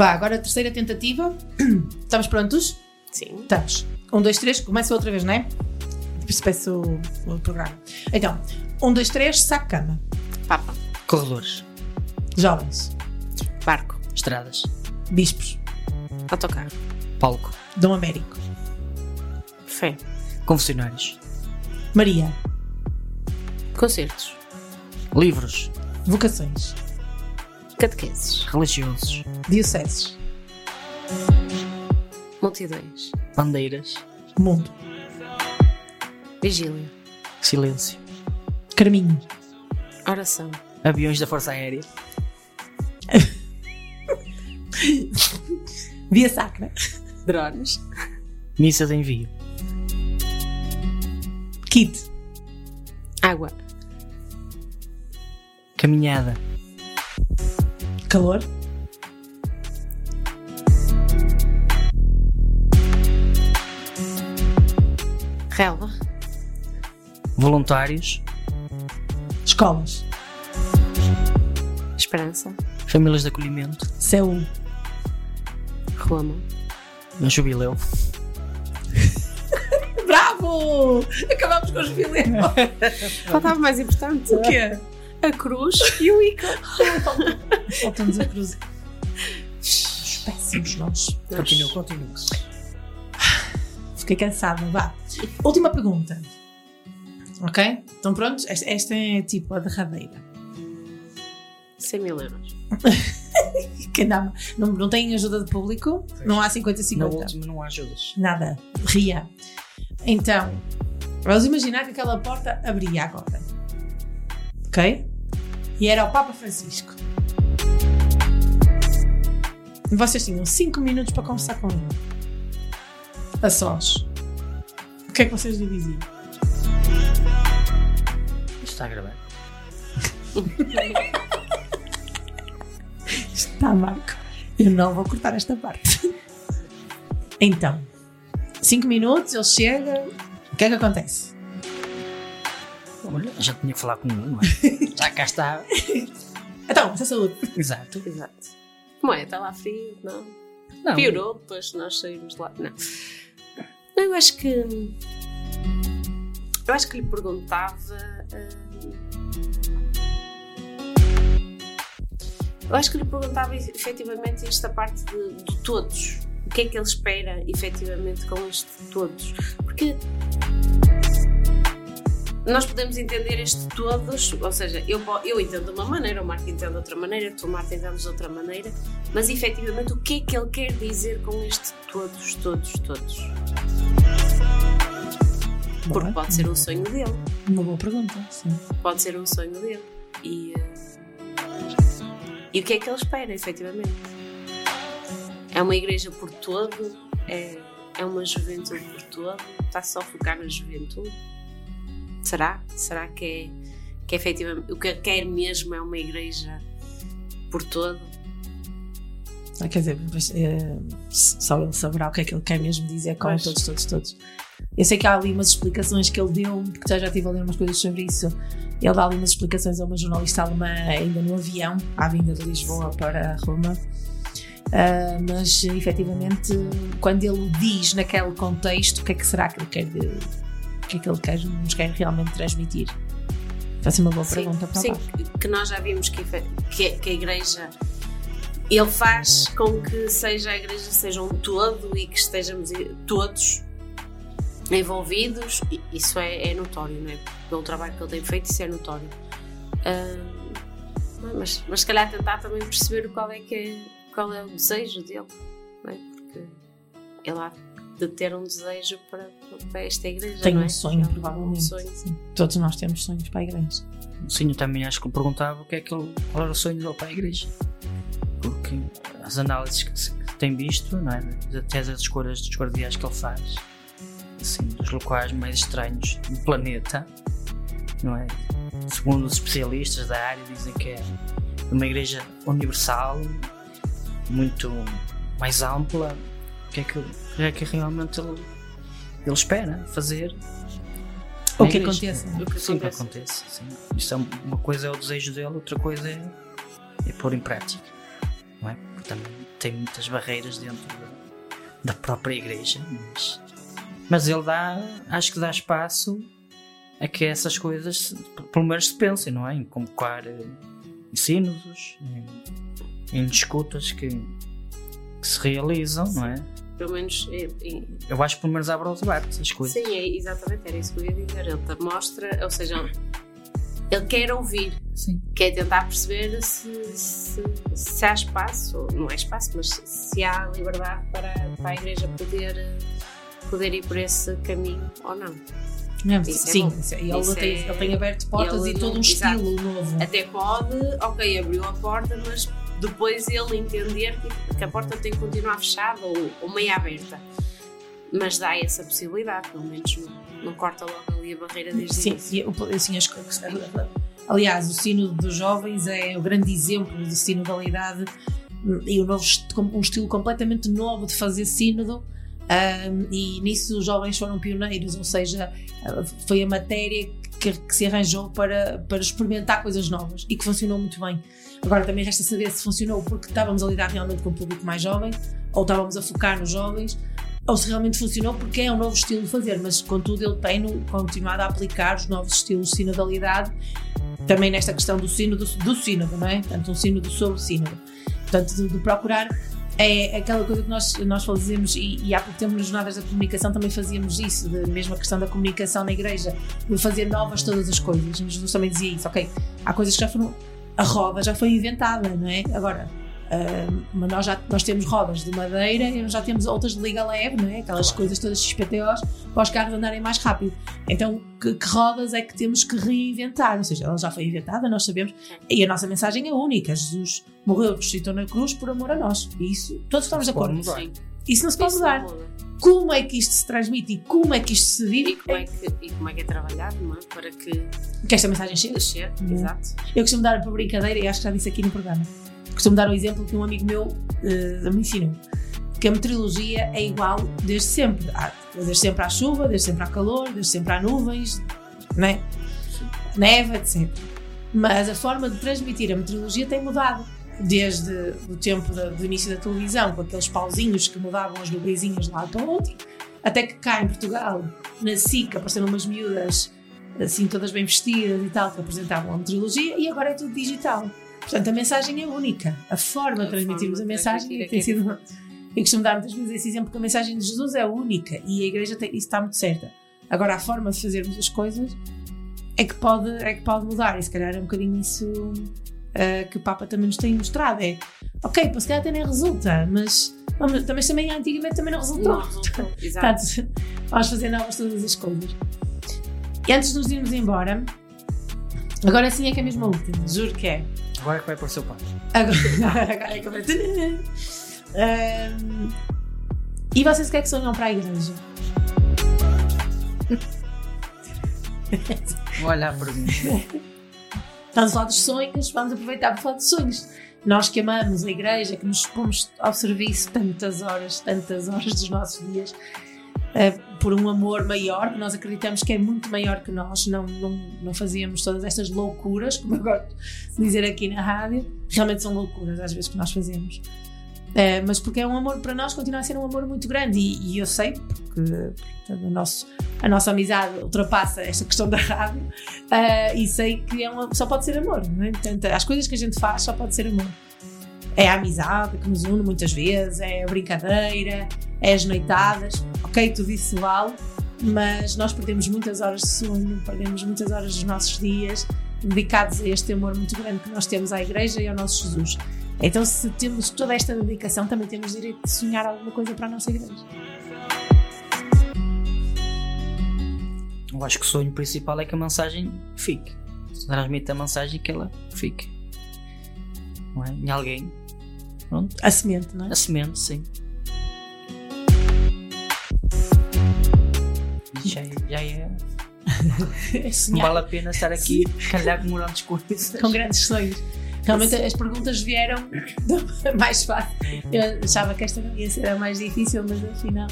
Vá, agora a terceira tentativa. Estamos prontos? Sim. Estamos. Um, dois, três, começa outra vez, não é? Depois peço o, o programa. Então, um, dois, três, saco cama. Papa. Corredores. Jovens. Barco. Estradas. Bispos. Autocarro. Palco. Dom Américo. Fé. Confessionários. Maria. Concertos. Livros. Vocações. Catequeses. Religiosos. Dioceses. Multidões. Bandeiras. Mundo. Vigília. Silêncio. Carminho. Oração. Aviões da Força Aérea. Via Sacra. Drones. Missa de envio. Kit. Água. Caminhada. Calor. Relva. Voluntários. Escolas. Esperança. Famílias de acolhimento. Seul. Roma. Um jubileu. Bravo! Acabamos com os vilenos. Faltava mais importante. O quê? A cruz e o ícone. Falta-nos a cruz. Os péssimos nós. Continua, continua. Fiquei cansada. Vá. Última pergunta. Ok? Estão prontos? Esta, esta é tipo a derradeira. 100 mil euros. Que não, não, não tem ajuda de público? Não há 50-50? Na última não há ajudas. Nada. Ria. Então, vamos imaginar que aquela porta abria agora. Ok? E era o Papa Francisco. Vocês tinham 5 minutos para conversar com ele. A sós. O que é que vocês lhe diziam? Está a gravar. Está, Marco. Eu não vou cortar esta parte. Então, 5 minutos, ele chega. O que é que acontece? Olha, já tinha que falar com ele, não é? Já cá está. Então, essa saúde. Exato. Exato. Como é? Está lá frio? Não. Não. Piorou depois nós saímos de lá. Não. Não, eu acho que. Eu acho que lhe perguntava. hum, eu acho que lhe perguntava efetivamente esta parte de, de todos. que é que ele espera efetivamente com este todos. Porque nós podemos entender este todos, ou seja, eu, eu entendo de uma maneira, o Marco entende de outra maneira, tu, Marco, entendes de outra maneira, mas efetivamente o que é que ele quer dizer com este todos, todos, todos? Porque pode ser um sonho dele. Uma boa pergunta, sim. Pode ser um sonho dele. E, e o que é que ele espera, efetivamente? É uma igreja por todo? É, é uma juventude por todo? Está só a focar na juventude? Será? Será que é, que efetivamente o que ele quer mesmo é uma igreja por todo? Ah, Quer dizer, mas, eh, só ele saberá o que é que ele quer mesmo dizer com Pois. todos, todos, todos. Eu sei que há ali umas explicações que ele deu, porque já já estive a ler umas coisas sobre isso. Ele dá ali umas explicações a uma jornalista alemã ainda no avião, à vinda de Lisboa para Roma. Ah, mas efetivamente, quando ele diz naquele contexto, o que é que será que ele quer, que é que ele quer, nos quer realmente transmitir? Ser uma boa Sim, pergunta para sim, que nós já vimos que, que, que a igreja ele faz com que seja a igreja seja um todo e que estejamos todos envolvidos isso é, é notório não é? pelo trabalho que ele tem feito isso é notório Ah, mas, mas se calhar tentar também perceber qual é que é qual é o desejo dele não é? porque ele há de ter um desejo para, para esta igreja Tem não um é? sonho, Ele tem provavelmente. um sonho. sim. Todos nós temos sonhos para a igreja. Sim, eu também acho que ele perguntava o que é que ele, qual era o sonho dele para a igreja. Porque as análises que se que tem visto, não é? até as escolhas dos cardeais que ele faz, assim, dos locais mais estranhos do planeta, não é? Segundo os especialistas da área, dizem que é uma igreja universal, muito mais ampla. O que é que, que, é que realmente ele, ele espera fazer? O que igreja? aconteça. O que sim, que aconteça. Sim. Isto é uma coisa é o desejo dele, outra coisa é, é pôr em prática. Não é? Porque também tem muitas barreiras dentro da, da própria igreja, mas, mas ele dá, acho que dá espaço a que essas coisas pelo menos se pensem, não é? Em convocar eh, em sínodos, em, em discutas que, que se realizam, não é? Pelo menos é- é- Eu acho que pelo menos abre o debate as coisas. Sim, é, exatamente, era isso que eu ia dizer. Ele te mostra, ou seja, ele, ele quer ouvir, quer tentar perceber se, se, se há espaço, ou não é espaço, mas se há liberdade para, para a igreja poder, poder ir por esse caminho ou não. É, sim, é- ele, Isso tem, é- ele tem aberto portas ele e todo um exato. estilo novo. Até pode, ok, abriu a porta, mas depois ele entender que, que a porta tem que continuar fechada ou, ou meio aberta. Mas dá essa possibilidade, pelo menos não, não corta logo ali a barreira desde Sim, o- assim, as coisas- aliás, o sino dos jovens é o grande exemplo de sinodalidade hum, e um, novo, um estilo completamente novo de fazer sínodo. hum, e nisso os jovens foram pioneiros, ou seja, foi a matéria que, que se arranjou para, para experimentar coisas novas e que funcionou muito bem. Agora também resta saber se funcionou porque estávamos a lidar realmente com um público mais jovem ou estávamos a focar nos jovens ou se realmente funcionou porque é um novo estilo de fazer, mas contudo ele tem continuado a aplicar os novos estilos de sinodalidade também nesta questão do sínodo, do sínodo, não é? Portanto, um sínodo sobre sínodo. Portanto, de, de procurar é aquela coisa que nós, nós fazemos e, e há pouco tempo nas jornadas da comunicação também fazíamos isso, de mesmo a questão da comunicação na igreja, de fazer novas todas as coisas. Jesus também dizia isso, ok? Há coisas que já foram. A roda já foi inventada, não é? Agora, ah, mas nós já nós temos rodas de madeira e nós já temos outras de liga leve, não é? Aquelas coisas todas XPTOs para os carros andarem mais rápido. Então, que, que rodas é que temos que reinventar? Ou seja, ela já foi inventada, nós sabemos, e a nossa mensagem é única: Jesus morreu, ressuscitou na cruz por amor a nós. E isso, todos estamos de acordo. Sim. Isso não se pode mudar. Como é que isto se transmite e como é que isto se vive? E como é que, e como é, que é trabalhado, não é? Para que Que esta mensagem chegue. chegue, Uhum. exato. Eu costumo dar por brincadeira, e acho que já disse aqui no programa, costumo dar um exemplo que um amigo meu eh, me ensinou. Que a meteorologia é igual desde sempre. Desde sempre à chuva, desde sempre há calor, desde sempre há nuvens, né? neve, etc. Mas a forma de transmitir a meteorologia tem mudado. Desde o tempo da- do início da televisão, com aqueles pauzinhos que mudavam as nuvemzinhas de um lado para o outro, até que cá em Portugal, na SIC, apareceram umas miúdas assim todas bem vestidas e tal, que apresentavam a meteorologia, e agora é tudo digital. Portanto, a mensagem é única. A forma de transmitirmos a mensagem transmitir é tem que é sido. Eu costumo dar muitas vezes esse exemplo que a mensagem de Jesus é única e a igreja tem, isso está muito certa. Agora, a forma de fazermos as coisas é que pode, é que pode mudar e se calhar é um bocadinho isso uh, que o Papa também nos tem mostrado. É ok, para se calhar até nem resulta, mas, vamos, também, também antigamente também não resultou. Não resultou, exato. Portanto, vamos fazer novas todas as coisas. E antes de nos irmos embora, agora sim é que é mesmo a última, juro que é. Agora é que vai para o seu pai. Agora, agora é que vai. Um, e vocês o que é que sonham para a igreja? Vou olhar para mim. Estamos a falar dos sonhos, vamos aproveitar para falar de sonhos. Nós que amamos a igreja, que nos pomos ao serviço tantas horas, tantas horas dos nossos dias, eh, por um amor maior, que nós acreditamos que é muito maior que nós, não, não, não fazíamos todas estas loucuras, como eu gosto de dizer aqui na rádio, realmente são loucuras às vezes que nós fazemos. Eh, mas porque é um amor para nós, continua a ser um amor muito grande e, e eu sei, porque a nossa amizade ultrapassa esta questão da rádio eh, e sei que é só pode ser amor, não é? Portanto, as coisas que a gente faz só pode ser amor. É a amizade que nos une muitas vezes, é a brincadeira, é as noitadas, ok, tudo isso vale, mas nós perdemos muitas horas de sonho, perdemos muitas horas dos nossos dias dedicados a este amor muito grande que nós temos à Igreja e ao nosso Jesus. Então, se temos toda esta dedicação, também temos direito de sonhar alguma coisa para a nossa Igreja. Eu acho que o sonho principal é que a mensagem fique. Se transmite a mensagem que ela fique. Não é? Em alguém. Pronto. A semente, não é? A semente, sim. Já é. Já é. É Não vale a pena estar aqui, calhar com grandes coisas. com grandes sonhos. Realmente as perguntas vieram mais fácil. Eu achava que esta não ia ser a mais difícil, mas afinal,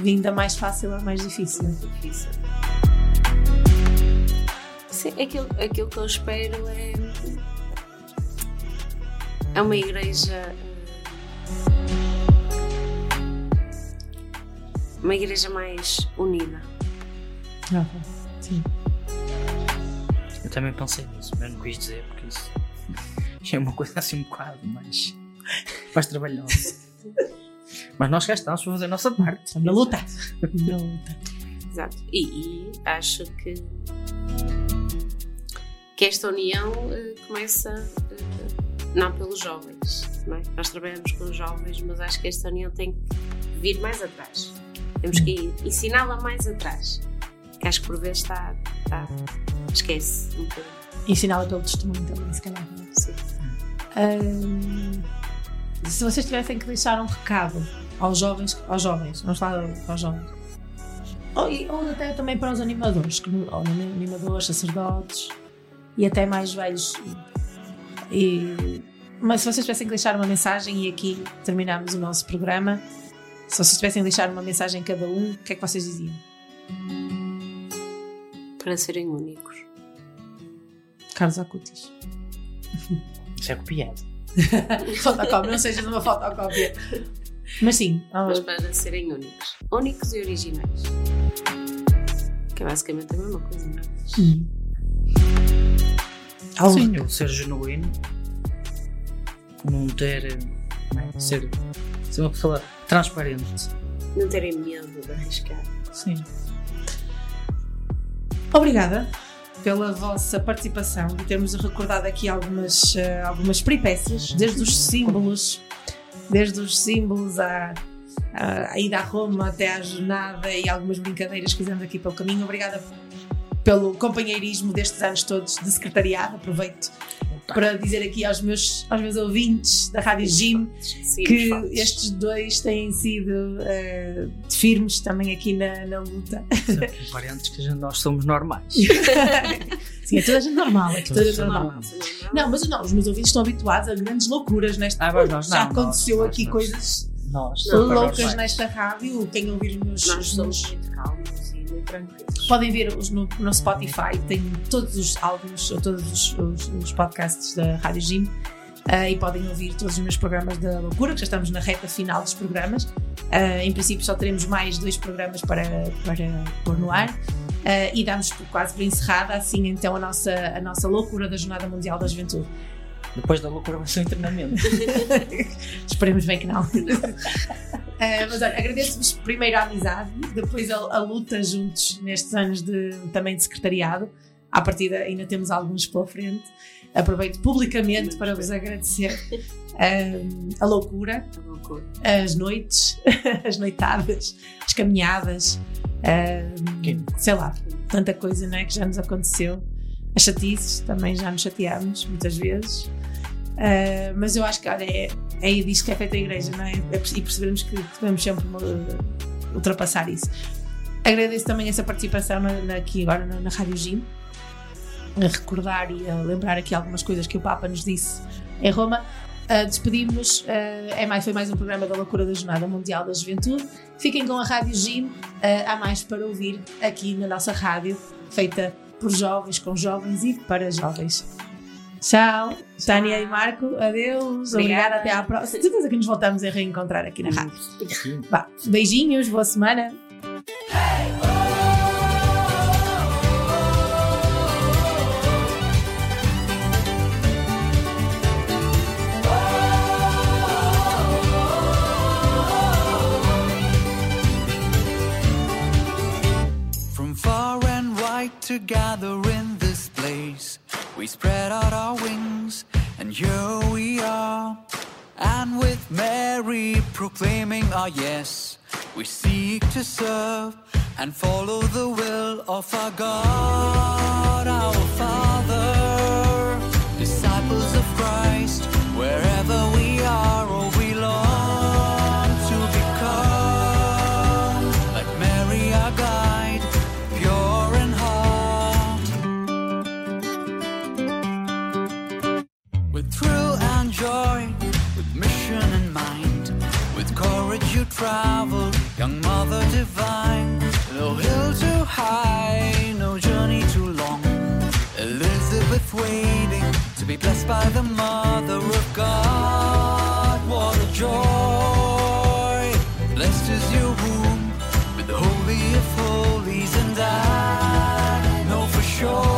vindo da mais fácil à mais difícil. difícil. Sim, aquilo, aquilo que eu espero é. É uma igreja. Uma igreja mais unida. Sim. Eu também pensei nisso, mas não quis dizer porque isso é uma coisa assim um bocado mais, mais trabalhosa. mas nós cá estamos para fazer a nossa parte. Estamos na luta. Na luta. Exato. E, e acho que. que esta união eh, começa. eh, não pelos jovens, não é? Nós trabalhamos com os jovens, mas acho que esta união tem que vir mais atrás. Temos que ensiná-la mais atrás. Que acho que por vezes está. está esquece um bocadinho. Ensiná-la pelo testemunho também, se calhar. não é? Se vocês tivessem que deixar um recado aos jovens, aos jovens, vamos falar aos jovens, ou, ou até também para os animadores, que, ou animadores, sacerdotes e até mais velhos. E, mas se vocês tivessem que deixar uma mensagem, e aqui terminamos o nosso programa, se vocês tivessem que deixar uma mensagem cada um, o que é que vocês diziam? Para serem únicos. Carlos Acutis. Isso é copiado. fotocópia, não sejas uma fotocópia. Mas sim, Mas para serem únicos. Únicos e originais. Que é basicamente a mesma coisa, não é? Hum. Sim, o ser genuíno, não ter. não é? Ser, ser uma pessoa transparente. Não terem medo de arriscar. Sim. Obrigada pela vossa participação e termos recordado aqui algumas, eh, algumas peripécias, desde os símbolos, desde os símbolos à, à, à ida a Roma até à jornada e algumas brincadeiras que fizemos aqui pelo caminho. Obrigada pelo companheirismo destes anos todos de secretariado. Aproveito para dizer aqui aos meus, aos meus ouvintes da Rádio Jim que estes dois têm sido eh, firmes também aqui na, na luta. Parentes que nós somos normais. Sim, é toda a gente normal, é toda a gente normal. normais. Não, mas não, os meus ouvintes estão habituados a grandes loucuras nesta. Ah, mas nós Já não, aconteceu nós- aqui nós- coisas Nós loucas nesta rádio. Quem ouvir os meus. Nós os somos muito calmos tranquilos. Podem ver no, no Spotify, tem todos os ou todos os, os- os podcasts da Rádio Jim. ah, e podem ouvir todos os meus programas da loucura, que já estamos na reta final dos programas. Ah, em princípio, só teremos mais dois programas para, para pôr no ar. Ah, e damos quase por encerrada assim então a nossa, a nossa loucura da Jornada Mundial da Juventude. Depois da loucura vai ser um treinamento. Esperemos bem que não. Eh, mas olha, agradeço-vos primeiro a amizade, depois a, a luta juntos nestes anos de, também de secretariado. À partida ainda temos alguns pela frente. Aproveito publicamente para vos agradecer eh, a loucura, as noites, as noitadas, as caminhadas, eh, sei lá, tanta coisa não é, que já nos aconteceu. As chatices também já nos chateámos muitas vezes. Uh, mas eu acho que olha, é, é que é feita a igreja, não é? É E percebermos que devemos sempre ultrapassar isso. Agradeço também essa participação na, na- aqui agora na, na Rádio Gym, a recordar e a lembrar aqui algumas coisas que o Papa nos disse em Roma. Uh, Despedimos-nos. uh, é mais, foi mais um programa da Loucura da Jornada Mundial da Juventude. Fiquem com a Rádio Gym. Uh, há mais para ouvir aqui na nossa rádio, feita por jovens, com jovens e para jovens. Tchau, Tânia e Marco, adeus, obrigada, Obrigada. até à próxima. Certeza que nos voltamos a reencontrar aqui na rádio. Beijinhos, boa semana. From far and wide to spread out our wings, and here we are. And with Mary proclaiming our yes, we seek to serve and follow the will of our God, our Father. Disciples of Christ, wherever we are or we long True and joy with mission in mind. With courage you travel, young mother divine. No hill too high, no journey too long. Elizabeth waiting to be blessed by the mother of God. What a joy! Blessed is your womb with the holy of holies, and I know for sure.